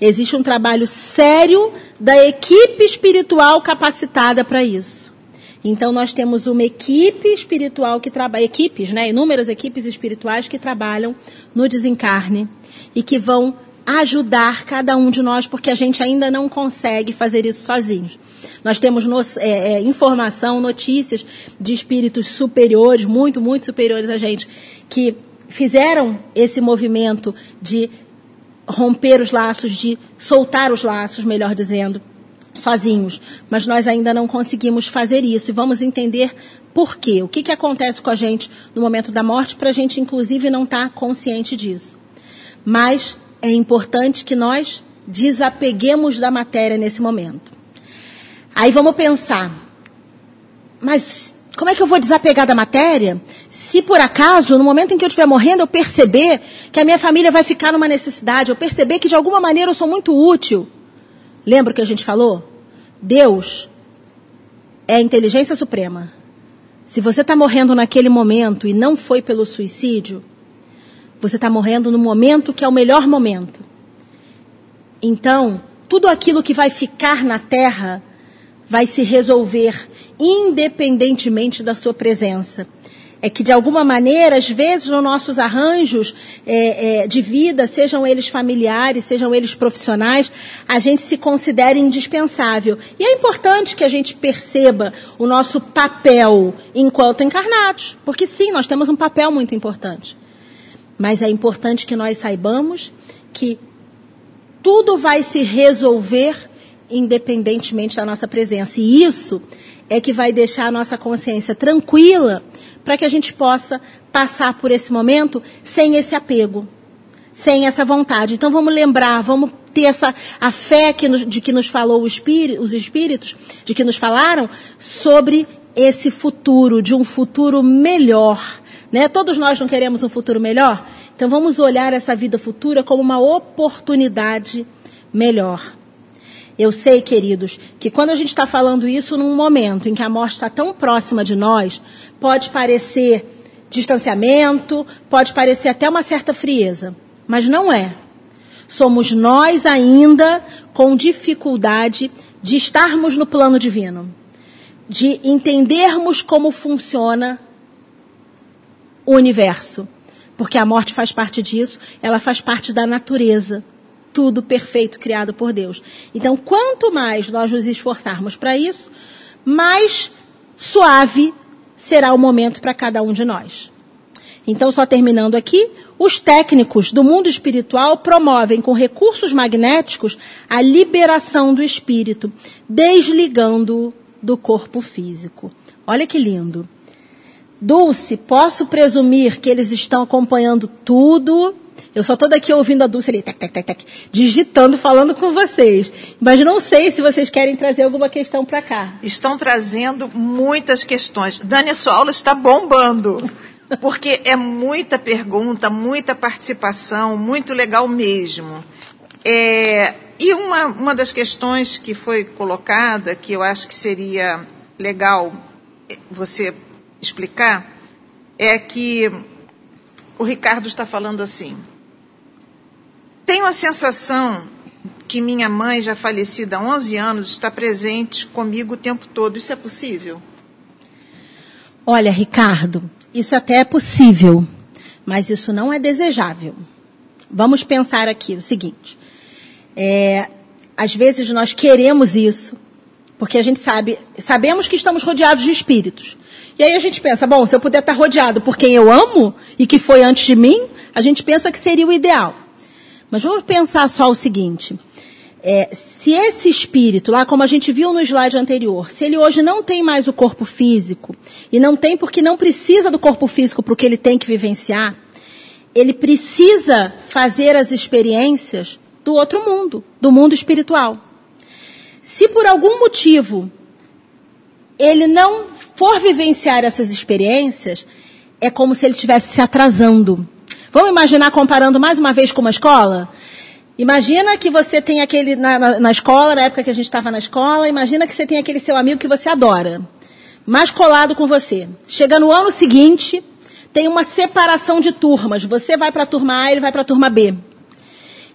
Existe um trabalho sério da equipe espiritual capacitada para isso. Então nós temos uma equipe espiritual que trabalha, equipes, né, inúmeras equipes espirituais que trabalham no desencarne e que vão ajudar cada um de nós, porque a gente ainda não consegue fazer isso sozinhos. Nós temos no, é, é, informação, notícias de espíritos superiores, muito, muito superiores a gente, que fizeram esse movimento de romper os laços, de soltar os laços, melhor dizendo, sozinhos. Mas nós ainda não conseguimos fazer isso e vamos entender por quê. O que, que acontece com a gente no momento da morte para a gente, inclusive, não estar tá consciente disso. Mas é importante que nós desapeguemos da matéria nesse momento. Aí vamos pensar, mas como é que eu vou desapegar da matéria se por acaso, no momento em que eu estiver morrendo, eu perceber que a minha família vai ficar numa necessidade, eu perceber que de alguma maneira eu sou muito útil? Lembra o que a gente falou? Deus é a inteligência suprema. Se você está morrendo naquele momento e não foi pelo suicídio, você está morrendo no momento que é o melhor momento. Então, tudo aquilo que vai ficar na terra vai se resolver independentemente da sua presença. É que, de alguma maneira, às vezes, nos nossos arranjos é, é, de vida, sejam eles familiares, sejam eles profissionais, a gente se considera indispensável. E é importante que a gente perceba o nosso papel enquanto encarnados. Porque, sim, nós temos um papel muito importante. Mas é importante que nós saibamos que tudo vai se resolver independentemente da nossa presença. E isso é que vai deixar a nossa consciência tranquila para que a gente possa passar por esse momento sem esse apego, sem essa vontade. Então vamos lembrar, vamos ter essa a fé que nos, de que nos falou espírito, os espíritos, de que nos falaram sobre esse futuro, de um futuro melhor. Né? Todos nós não queremos um futuro melhor? Então vamos olhar essa vida futura como uma oportunidade melhor. Eu sei, queridos, que quando a gente está falando isso num momento em que a morte está tão próxima de nós, pode parecer distanciamento, pode parecer até uma certa frieza, mas não é. Somos nós ainda com dificuldade de estarmos no plano divino. de entendermos como funciona o universo. Porque a morte faz parte disso, ela faz parte da natureza. Tudo perfeito criado por Deus. Então, quanto mais nós nos esforçarmos para isso, mais suave será o momento para cada um de nós. Então, só terminando aqui, os técnicos do mundo espiritual promovem com recursos magnéticos a liberação do espírito, desligando-o do corpo físico. Olha que lindo. Dulce, posso presumir que eles estão acompanhando tudo? Eu só estou daqui ouvindo a Dulce ali, tec, tec, tec, tec, digitando, falando com vocês. Mas não sei se vocês querem trazer alguma questão para cá. Estão trazendo muitas questões. Dani, sua aula está bombando. Porque é muita pergunta, muita participação, muito legal mesmo. É, e uma, uma das questões que foi colocada, que eu acho que seria legal você explicar, é que o Ricardo está falando assim. Tenho a sensação que minha mãe, já falecida há 11 anos, está presente comigo o tempo todo. Isso é possível? Olha, Ricardo, isso até é possível, mas isso não é desejável. Vamos pensar aqui o seguinte: é, às vezes nós queremos isso, porque a gente sabe, sabemos que estamos rodeados de espíritos. E aí a gente pensa, bom, se eu puder estar rodeado por quem eu amo e que foi antes de mim, a gente pensa que seria o ideal. Mas vamos pensar só o seguinte: é, se esse espírito, lá como a gente viu no slide anterior, se ele hoje não tem mais o corpo físico, e não tem porque não precisa do corpo físico para o que ele tem que vivenciar, ele precisa fazer as experiências do outro mundo, do mundo espiritual. Se por algum motivo ele não for vivenciar essas experiências, é como se ele estivesse se atrasando. Vamos imaginar comparando mais uma vez com uma escola? Imagina que você tem aquele na, na, na escola, na época que a gente estava na escola, imagina que você tem aquele seu amigo que você adora, mais colado com você. Chega no ano seguinte, tem uma separação de turmas. Você vai para a turma A, ele vai para a turma B.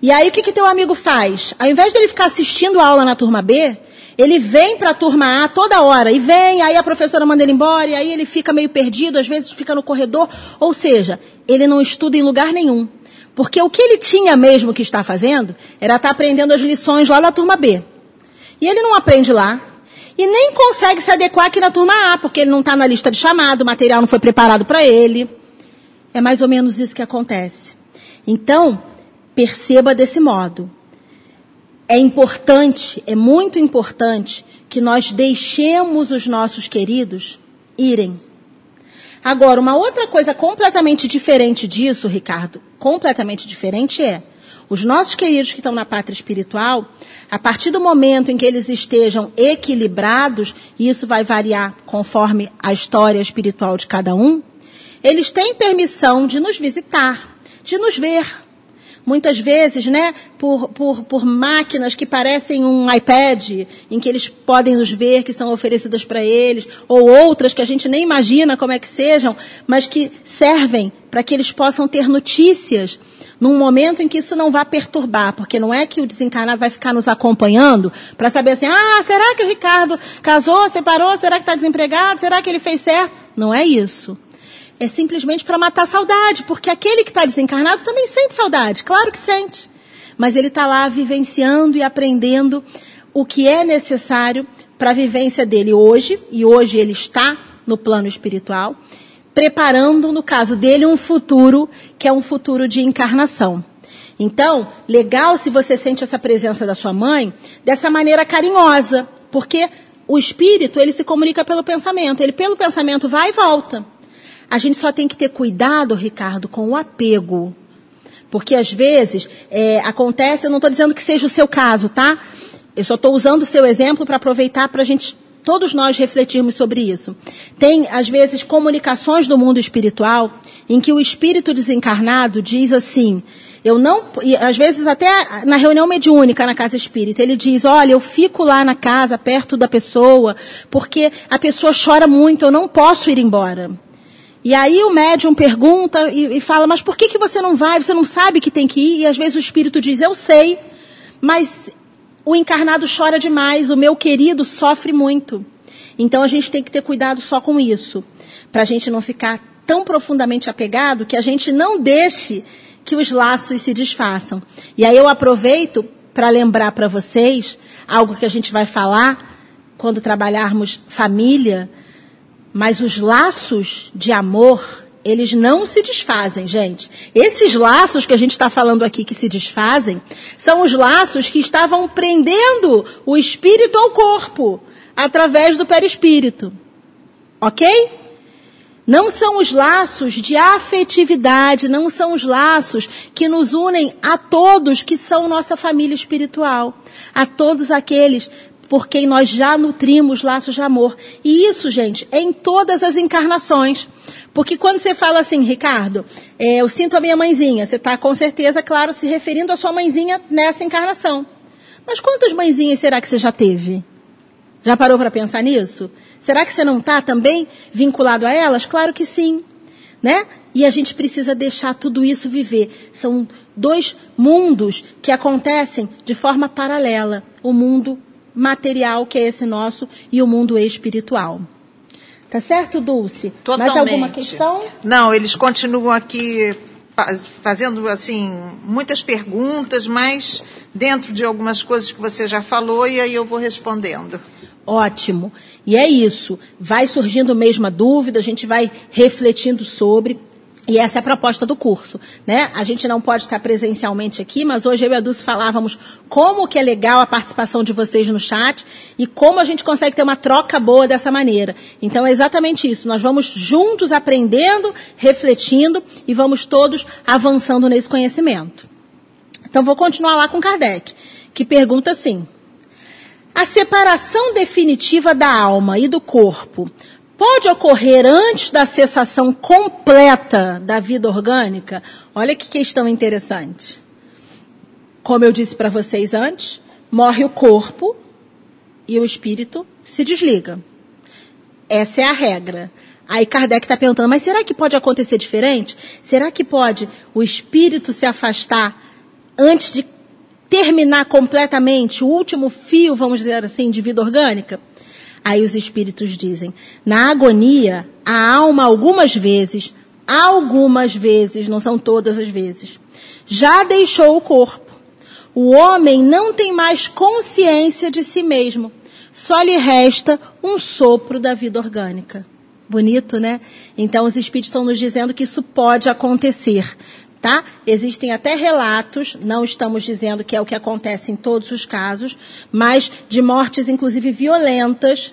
E aí o que, que teu amigo faz? Ao invés dele ficar assistindo a aula na turma B, ele vem para a turma A toda hora, e vem, aí a professora manda ele embora, e aí ele fica meio perdido, às vezes fica no corredor. Ou seja, ele não estuda em lugar nenhum. Porque o que ele tinha mesmo que estar fazendo era estar aprendendo as lições lá na turma B. E ele não aprende lá. E nem consegue se adequar aqui na turma A, porque ele não está na lista de chamado, o material não foi preparado para ele. É mais ou menos isso que acontece. Então, perceba desse modo. É importante, é muito importante, que nós deixemos os nossos queridos irem. Agora, uma outra coisa completamente diferente disso, Ricardo, completamente diferente é os nossos queridos que estão na pátria espiritual, a partir do momento em que eles estejam equilibrados, e isso vai variar conforme a história espiritual de cada um, eles têm permissão de nos visitar, de nos ver, muitas vezes, né, por, por, por máquinas que parecem um iPad, em que eles podem nos ver, que são oferecidas para eles, ou outras que a gente nem imagina como é que sejam, mas que servem para que eles possam ter notícias num momento em que isso não vá perturbar, porque não é que o desencarnado vai ficar nos acompanhando para saber assim, ah, será que o Ricardo casou, separou, será que está desempregado, será que ele fez certo? Não é isso é simplesmente para matar a saudade, porque aquele que está desencarnado também sente saudade, claro que sente. Mas ele está lá vivenciando e aprendendo o que é necessário para a vivência dele hoje, e hoje ele está no plano espiritual, preparando, no caso dele, um futuro que é um futuro de encarnação. Então, legal se você sente essa presença da sua mãe dessa maneira carinhosa, porque o espírito, ele se comunica pelo pensamento, ele pelo pensamento vai e volta. A gente só tem que ter cuidado, Ricardo, com o apego. Porque às vezes é, acontece, eu não estou dizendo que seja o seu caso, tá? Eu só estou usando o seu exemplo para aproveitar para a gente, todos nós, refletirmos sobre isso. Tem, às vezes, comunicações do mundo espiritual em que o espírito desencarnado diz assim: eu não, e às vezes até na reunião mediúnica na casa espírita, ele diz: Olha, eu fico lá na casa, perto da pessoa, porque a pessoa chora muito, eu não posso ir embora. E aí o médium pergunta e, e, fala, mas por que, que você não vai? Você não sabe que tem que ir? E às vezes o espírito diz, eu sei, mas o encarnado chora demais, o meu querido sofre muito. Então a gente tem que ter cuidado só com isso, para a gente não ficar tão profundamente apegado que a gente não deixe que os laços se desfaçam. E aí eu aproveito para lembrar para vocês algo que a gente vai falar quando trabalharmos família, mas os laços de amor, eles não se desfazem, gente. Esses laços que a gente está falando aqui que se desfazem, são os laços que estavam prendendo o espírito ao corpo, através do perispírito. Ok? Não são os laços de afetividade, não são os laços que nos unem a todos que são nossa família espiritual, a todos aqueles por quem nós já nutrimos laços de amor. E isso, gente, é em todas as encarnações. Porque quando você fala assim, Ricardo, é, eu sinto a minha mãezinha, você está com certeza, claro, se referindo à sua mãezinha nessa encarnação. Mas quantas mãezinhas será que você já teve? Já parou para pensar nisso? Será que você não está também vinculado a elas? Claro que sim. Né? E a gente precisa deixar tudo isso viver. São dois mundos que acontecem de forma paralela: o mundo material, que é esse nosso, e o mundo espiritual. Tá certo, Dulce? Totalmente. Mais alguma questão? Não, eles continuam aqui fazendo assim muitas perguntas, mas dentro de algumas coisas que você já falou e aí eu vou respondendo. Ótimo. E é isso. Vai surgindo mesmo a dúvida, a gente vai refletindo sobre. E essa é a proposta do curso, né? A gente não pode estar presencialmente aqui, mas hoje eu e a Dulce falávamos como que é legal a participação de vocês no chat e como a gente consegue ter uma troca boa dessa maneira. Então é exatamente isso. Nós vamos juntos aprendendo, refletindo e vamos todos avançando nesse conhecimento. Então vou continuar lá com Kardec, que pergunta assim: a separação definitiva da alma e do corpo pode ocorrer antes da cessação completa da vida orgânica? Olha que questão interessante. Como eu disse para vocês antes, morre o corpo e o espírito se desliga. Essa é a regra. Aí Kardec está perguntando, mas será que pode acontecer diferente? Será que pode o espírito se afastar antes de terminar completamente o último fio, vamos dizer assim, de vida orgânica? Aí os espíritos dizem: na agonia, a alma algumas vezes, algumas vezes, não são todas as vezes, já deixou o corpo. O homem não tem mais consciência de si mesmo. Só lhe resta um sopro da vida orgânica. Bonito, né? Então os espíritos estão nos dizendo que isso pode acontecer tá? Existem até relatos, não estamos dizendo que é o que acontece em todos os casos, mas de mortes, inclusive violentas,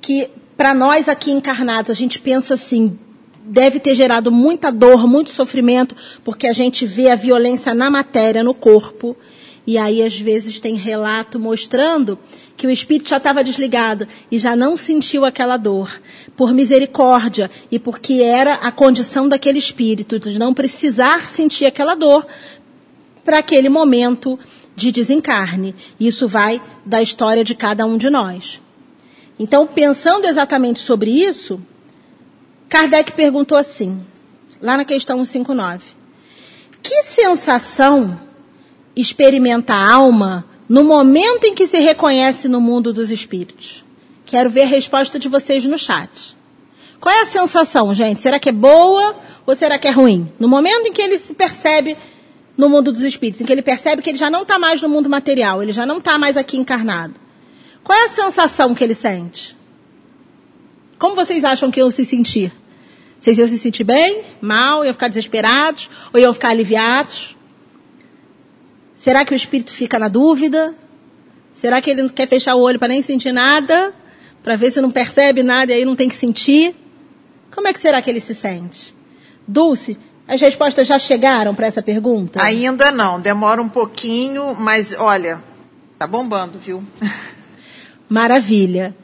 que para nós aqui encarnados, a gente pensa assim, deve ter gerado muita dor, muito sofrimento, porque a gente vê a violência na matéria, no corpo. E aí, às vezes, tem relato mostrando que o espírito já estava desligado e já não sentiu aquela dor. Por misericórdia e porque era a condição daquele espírito, de não precisar sentir aquela dor para aquele momento de desencarne. Isso vai da história de cada um de nós. Então, pensando exatamente sobre isso, Kardec perguntou assim, lá na questão 159. Que sensação experimenta a alma no momento em que se reconhece no mundo dos espíritos? Quero ver a resposta de vocês no chat. Qual é a sensação, gente? Será que é boa ou será que é ruim? No momento em que ele se percebe no mundo dos espíritos, em que ele percebe que ele já não está mais no mundo material, ele já não está mais aqui encarnado. Qual é a sensação que ele sente? Como vocês acham que iam se sentir? Vocês iam se sentir bem, mal, iam ficar desesperados ou iam ficar aliviados? Será que o espírito fica na dúvida? Será que ele não quer fechar o olho para nem sentir nada? Para ver se não percebe nada e aí não tem que sentir? Como é que será que ele se sente? Dulce, as respostas já chegaram para essa pergunta? Ainda não, demora um pouquinho, mas olha, tá bombando, viu? Maravilha.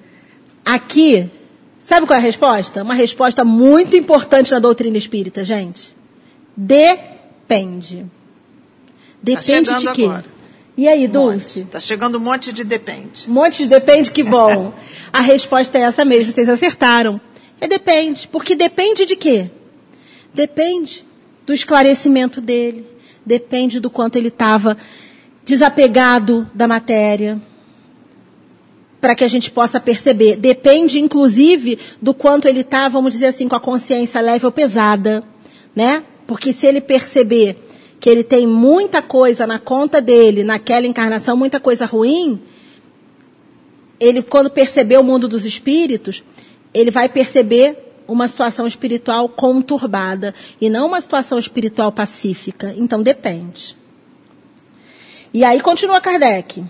Aqui, sabe qual é a resposta? Uma resposta muito importante na doutrina espírita, gente. Depende. Depende tá de quê? Agora. E aí, Dulce? Está chegando um monte de depende. Um monte de depende, que bom. a resposta é essa mesmo, vocês acertaram. É depende. Porque depende de quê? Depende do esclarecimento dele. Depende do quanto ele estava desapegado da matéria. para que a gente possa perceber. Depende, inclusive, do quanto ele está, vamos dizer assim, com a consciência leve ou pesada, né? Porque se ele perceber que ele tem muita coisa na conta dele, naquela encarnação, muita coisa ruim, ele, quando perceber o mundo dos espíritos, ele vai perceber uma situação espiritual conturbada e não uma situação espiritual pacífica. Então depende. E aí continua Kardec.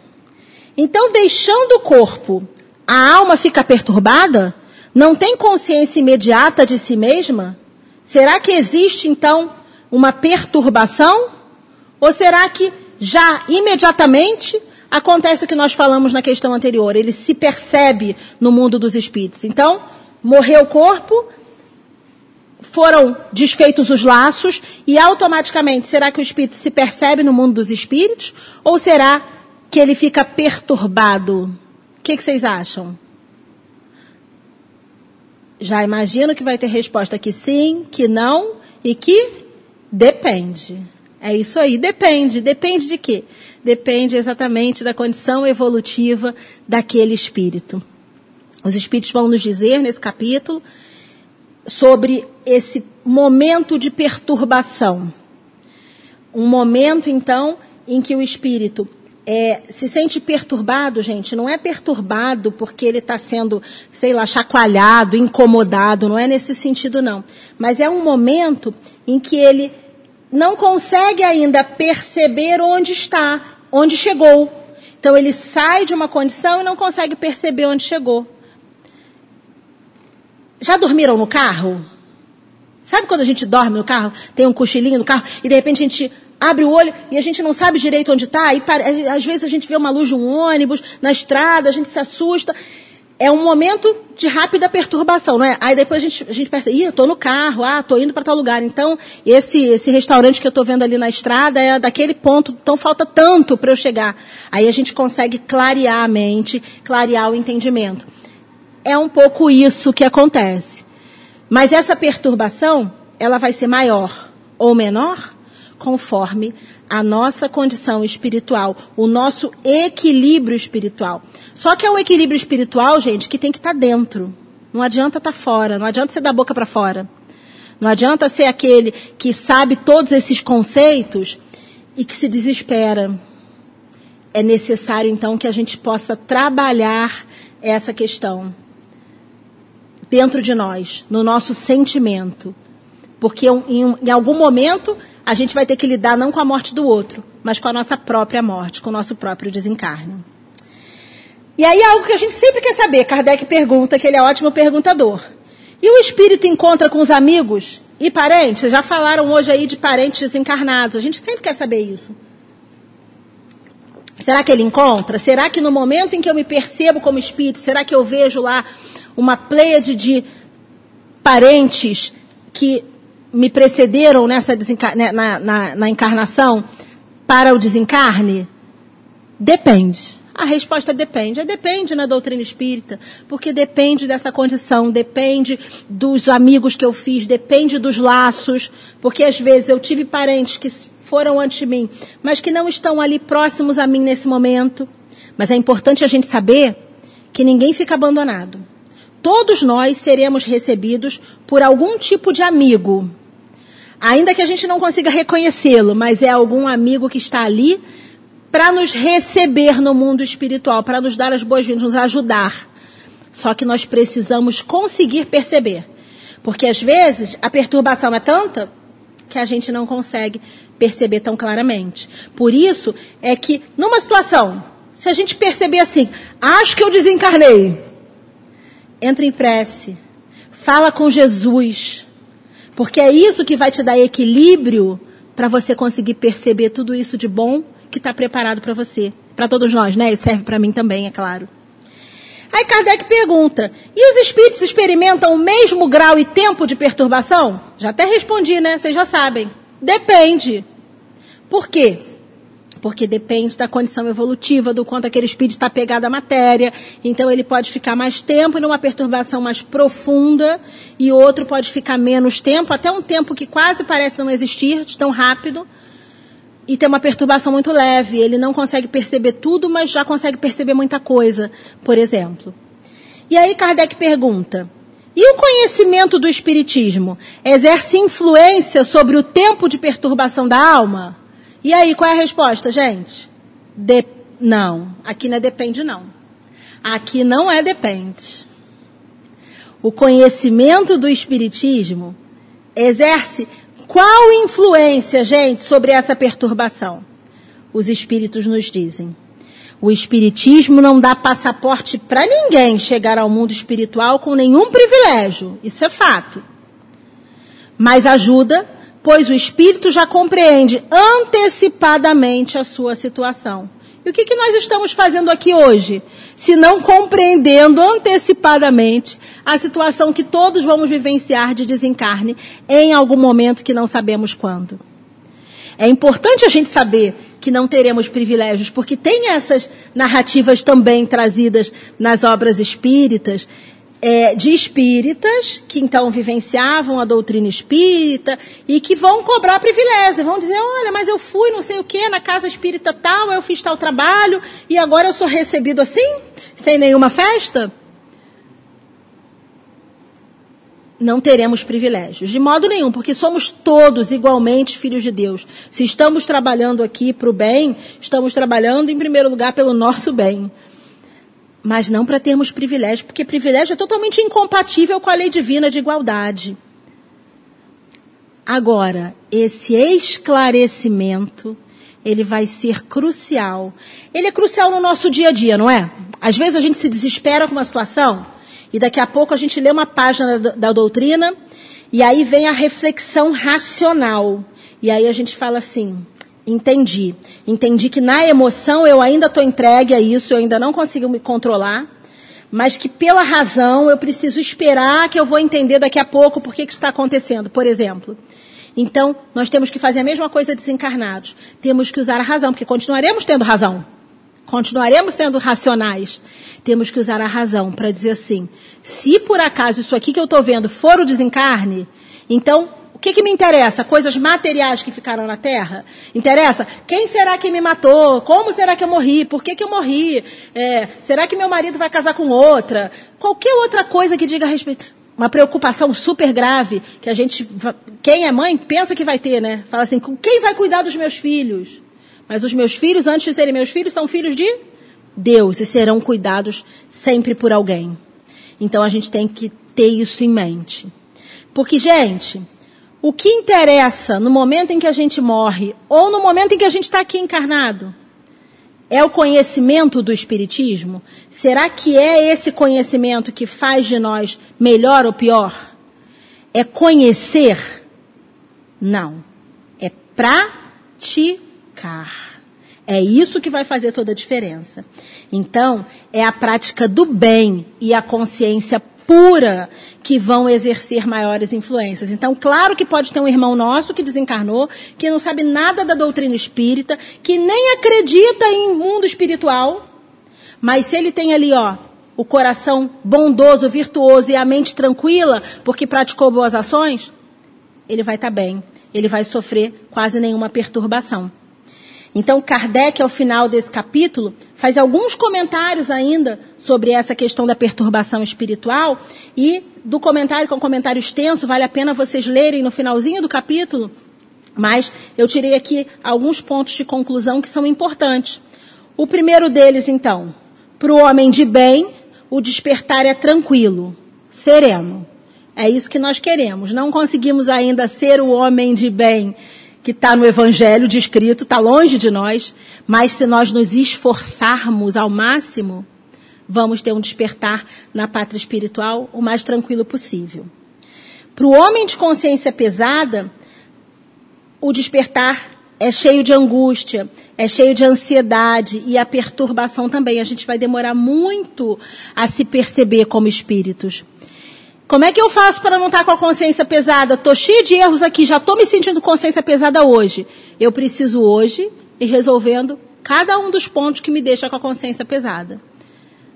Então, deixando o corpo, a alma fica perturbada? Não tem consciência imediata de si mesma? Será que existe, então, uma perturbação? Ou será que já imediatamente acontece o que nós falamos na questão anterior? Ele se percebe no mundo dos espíritos. Então, morreu o corpo, foram desfeitos os laços e automaticamente será que o espírito se percebe no mundo dos espíritos? Ou será que ele fica perturbado. O que, que vocês acham? Já imagino que vai ter resposta que sim, que não e que depende. É isso aí, depende. Depende de quê? Depende exatamente da condição evolutiva daquele espírito. Os espíritos vão nos dizer nesse capítulo sobre esse momento de perturbação. Um momento, então, em que o espírito é, se sente perturbado, gente, não é perturbado porque ele está sendo, sei lá, chacoalhado, incomodado, não é nesse sentido, não. Mas é um momento em que ele não consegue ainda perceber onde está, onde chegou. Então ele sai de uma condição e não consegue perceber onde chegou. Já dormiram no carro? Sabe quando a gente dorme no carro, tem um cochilinho no carro, e de repente a gente abre o olho e a gente não sabe direito onde está, e às vezes a gente vê uma luz de um ônibus na estrada, a gente se assusta. É um momento de rápida perturbação, não é? Aí depois a gente, a gente pensa, ih, eu estou no carro, ah, estou indo para tal lugar. Então, esse, esse restaurante que eu estou vendo ali na estrada é daquele ponto, então falta tanto para eu chegar. Aí a gente consegue clarear a mente, clarear o entendimento. É um pouco isso que acontece. Mas essa perturbação, ela vai ser maior ou menor conforme a nossa condição espiritual, o nosso equilíbrio espiritual. Só que é um equilíbrio espiritual, gente, que tem que estar tá dentro. Não adianta estar tá fora, não adianta ser da boca para fora. Não adianta ser aquele que sabe todos esses conceitos e que se desespera. É necessário, então, que a gente possa trabalhar essa questão dentro de nós, no nosso sentimento. Porque em, em algum momento a gente vai ter que lidar não com a morte do outro, mas com a nossa própria morte, com o nosso próprio desencarne. E aí algo que a gente sempre quer saber, Kardec pergunta, que ele é ótimo perguntador. E o espírito encontra com os amigos e parentes? Já falaram hoje aí de parentes desencarnados. A gente sempre quer saber isso. Será que ele encontra? Será que no momento em que eu me percebo como espírito, será que eu vejo lá uma pleiade de parentes que me precederam nessa né, na, na, na encarnação para o desencarne? Depende. A resposta depende. É depende na doutrina espírita, porque depende dessa condição, depende dos amigos que eu fiz, depende dos laços, porque às vezes eu tive parentes que foram antes de mim, mas que não estão ali próximos a mim nesse momento. Mas é importante a gente saber que ninguém fica abandonado. Todos nós seremos recebidos por algum tipo de amigo, Ainda que a gente não consiga reconhecê-lo, mas é algum amigo que está ali para nos receber no mundo espiritual, para nos dar as boas-vindas, nos ajudar. Só que nós precisamos conseguir perceber. Porque às vezes a perturbação é tanta que a gente não consegue perceber tão claramente. Por isso é que numa situação, se a gente perceber assim, acho que eu desencarnei, entra em prece, fala com Jesus, porque é isso que vai te dar equilíbrio para você conseguir perceber tudo isso de bom que está preparado para você. Para todos nós, né? E serve para mim também, é claro. Aí Kardec pergunta: e os espíritos experimentam o mesmo grau e tempo de perturbação? Já até respondi, né? Vocês já sabem. Depende. Por quê? Porque depende da condição evolutiva, do quanto aquele espírito está pegado à matéria. Então ele pode ficar mais tempo numa perturbação mais profunda e outro pode ficar menos tempo, até um tempo que quase parece não existir, de tão rápido. e tem uma perturbação muito leve. Ele não consegue perceber tudo, mas já consegue perceber muita coisa, por exemplo. E aí Kardec pergunta: e o conhecimento do Espiritismo exerce influência sobre o tempo de perturbação da alma? E aí, qual é a resposta, gente? De... Não, aqui não é depende, não. Aqui não é depende. O conhecimento do Espiritismo exerce qual influência, gente, sobre essa perturbação? Os espíritos nos dizem. O espiritismo não dá passaporte para ninguém chegar ao mundo espiritual com nenhum privilégio. Isso é fato. Mas ajuda, pois o espírito já compreende antecipadamente a sua situação. E o que, que nós estamos fazendo aqui hoje? Se não compreendendo antecipadamente a situação que todos vamos vivenciar de desencarne em algum momento que não sabemos quando. É importante a gente saber que não teremos privilégios, porque tem essas narrativas também trazidas nas obras espíritas, é, de espíritas que então vivenciavam a doutrina espírita e que vão cobrar privilégio, vão dizer, olha, mas eu fui não sei o que na casa espírita tal, eu fiz tal trabalho e agora eu sou recebido assim, sem nenhuma festa. não teremos privilégios, de modo nenhum, porque somos todos igualmente filhos de Deus. Se estamos trabalhando aqui para o bem, estamos trabalhando em primeiro lugar pelo nosso bem mas não para termos privilégio, porque privilégio é totalmente incompatível com a lei divina de igualdade. Agora, esse esclarecimento, ele vai ser crucial. Ele é crucial no nosso dia a dia, não é? Às vezes a gente se desespera com uma situação e daqui a pouco a gente lê uma página da, da doutrina e aí vem a reflexão racional. E aí a gente fala assim: Entendi. Entendi que na emoção eu ainda estou entregue a isso, eu ainda não consigo me controlar, mas que pela razão eu preciso esperar que eu vou entender daqui a pouco por que, isso está acontecendo, por exemplo. Então, nós temos que fazer a mesma coisa desencarnados. Temos que usar a razão, porque continuaremos tendo razão. Continuaremos sendo racionais. Temos que usar a razão para dizer assim: se por acaso isso aqui que eu estou vendo for o desencarne, então que, que me interessa? Coisas materiais que ficaram na terra? Interessa? Quem será que me matou? Como será que eu morri? Por que, que eu morri? É, será que meu marido vai casar com outra? Qualquer outra coisa que diga a respeito. Uma preocupação super grave que a gente, quem é mãe, pensa que vai ter, né? Fala assim: quem vai cuidar dos meus filhos? Mas os meus filhos, antes de serem meus filhos, são filhos de Deus e serão cuidados sempre por alguém. Então a gente tem que ter isso em mente. Porque, gente, o que interessa no momento em que a gente morre ou no momento em que a gente está aqui encarnado? É o conhecimento do Espiritismo? Será que é esse conhecimento que faz de nós melhor ou pior? É conhecer? Não. É praticar. É isso que vai fazer toda a diferença. Então, é a prática do bem e a consciência pura que vão exercer maiores influências. Então, claro que pode ter um irmão nosso que desencarnou, que não sabe nada da doutrina espírita, que nem acredita em mundo espiritual, mas se ele tem ali, ó, o coração bondoso, virtuoso e a mente tranquila, porque praticou boas ações, ele vai estar tá bem. Ele vai sofrer quase nenhuma perturbação. Então, Kardec, ao final desse capítulo, faz alguns comentários ainda sobre essa questão da perturbação espiritual e do comentário, que é um comentário extenso, vale a pena vocês lerem no finalzinho do capítulo, mas eu tirei aqui alguns pontos de conclusão que são importantes. O primeiro deles, então, para o homem de bem, o despertar é tranquilo, sereno. É isso que nós queremos. Não conseguimos ainda ser o homem de bem que está no Evangelho descrito, está longe de nós, mas se nós nos esforçarmos ao máximo, vamos ter um despertar na pátria espiritual o mais tranquilo possível. Para o homem de consciência pesada, o despertar é cheio de angústia, é cheio de ansiedade e a perturbação também. A gente vai demorar muito a se perceber como espíritos. Como é que eu faço para não estar com a consciência pesada? Estou cheio de erros aqui, já estou me sentindo consciência pesada hoje. Eu preciso hoje ir resolvendo cada um dos pontos que me deixa com a consciência pesada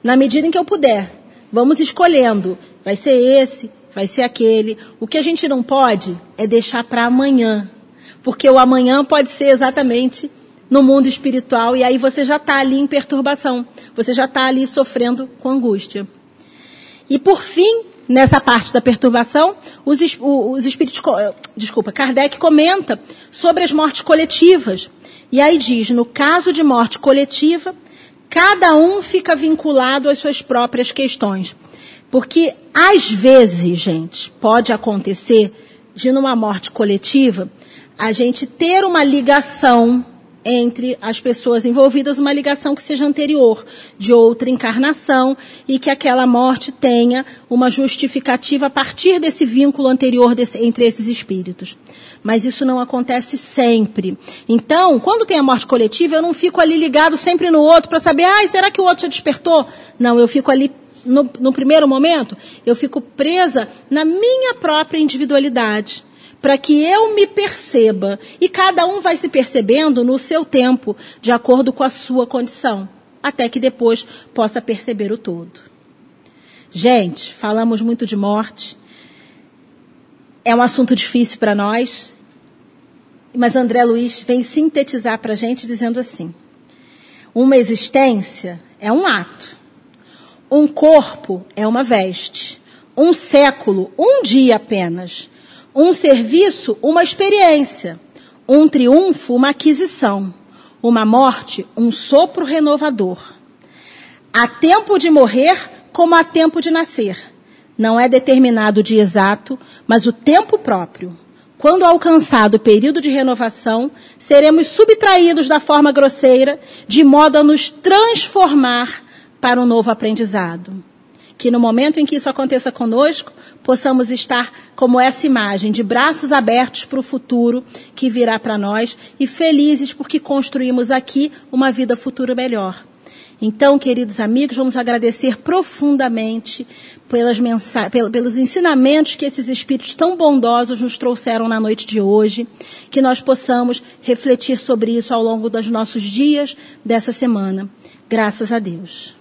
na medida em que eu puder. Vamos escolhendo. Vai ser esse, vai ser aquele. O que a gente não pode é deixar para amanhã. porque o amanhã pode ser exatamente no mundo espiritual e aí você já está ali em perturbação, você já está ali sofrendo com angústia. E por fim, nessa parte da perturbação, os, os espíritos, desculpa, Kardec comenta sobre as mortes coletivas. E aí diz, no caso de morte coletiva, cada um fica vinculado às suas próprias questões. Porque às vezes, gente, pode acontecer de numa morte coletiva a gente ter uma ligação entre as pessoas envolvidas, uma ligação que seja anterior, de outra encarnação, e que aquela morte tenha uma justificativa a partir desse vínculo anterior desse, entre esses espíritos. Mas isso não acontece sempre. Então, quando tem a morte coletiva, eu não fico ali ligado sempre no outro para saber, ah, será que o outro já despertou? Não, eu fico ali no, no primeiro momento, eu fico presa na minha própria individualidade para que eu me perceba. E cada um vai se percebendo no seu tempo, de acordo com a sua condição, até que depois possa perceber o todo. Gente, falamos muito de morte. É um assunto difícil para nós, mas André Luiz vem sintetizar para a gente dizendo assim: uma existência é um ato, um corpo é uma veste, um século, um dia apenas um serviço, uma experiência. Um triunfo, uma aquisição. Uma morte, um sopro renovador. Há tempo de morrer como há tempo de nascer. Não é determinado o dia exato, mas o tempo próprio. Quando alcançado o período de renovação, seremos subtraídos da forma grosseira, de modo a nos transformar para um novo aprendizado que no momento em que isso aconteça conosco, possamos estar como essa imagem, de braços abertos para o futuro que virá para nós e felizes porque construímos aqui uma vida futura melhor. Então, queridos amigos, vamos agradecer profundamente pelas pelos ensinamentos que esses espíritos tão bondosos nos trouxeram na noite de hoje, que nós possamos refletir sobre isso ao longo dos nossos dias dessa semana. Graças a Deus.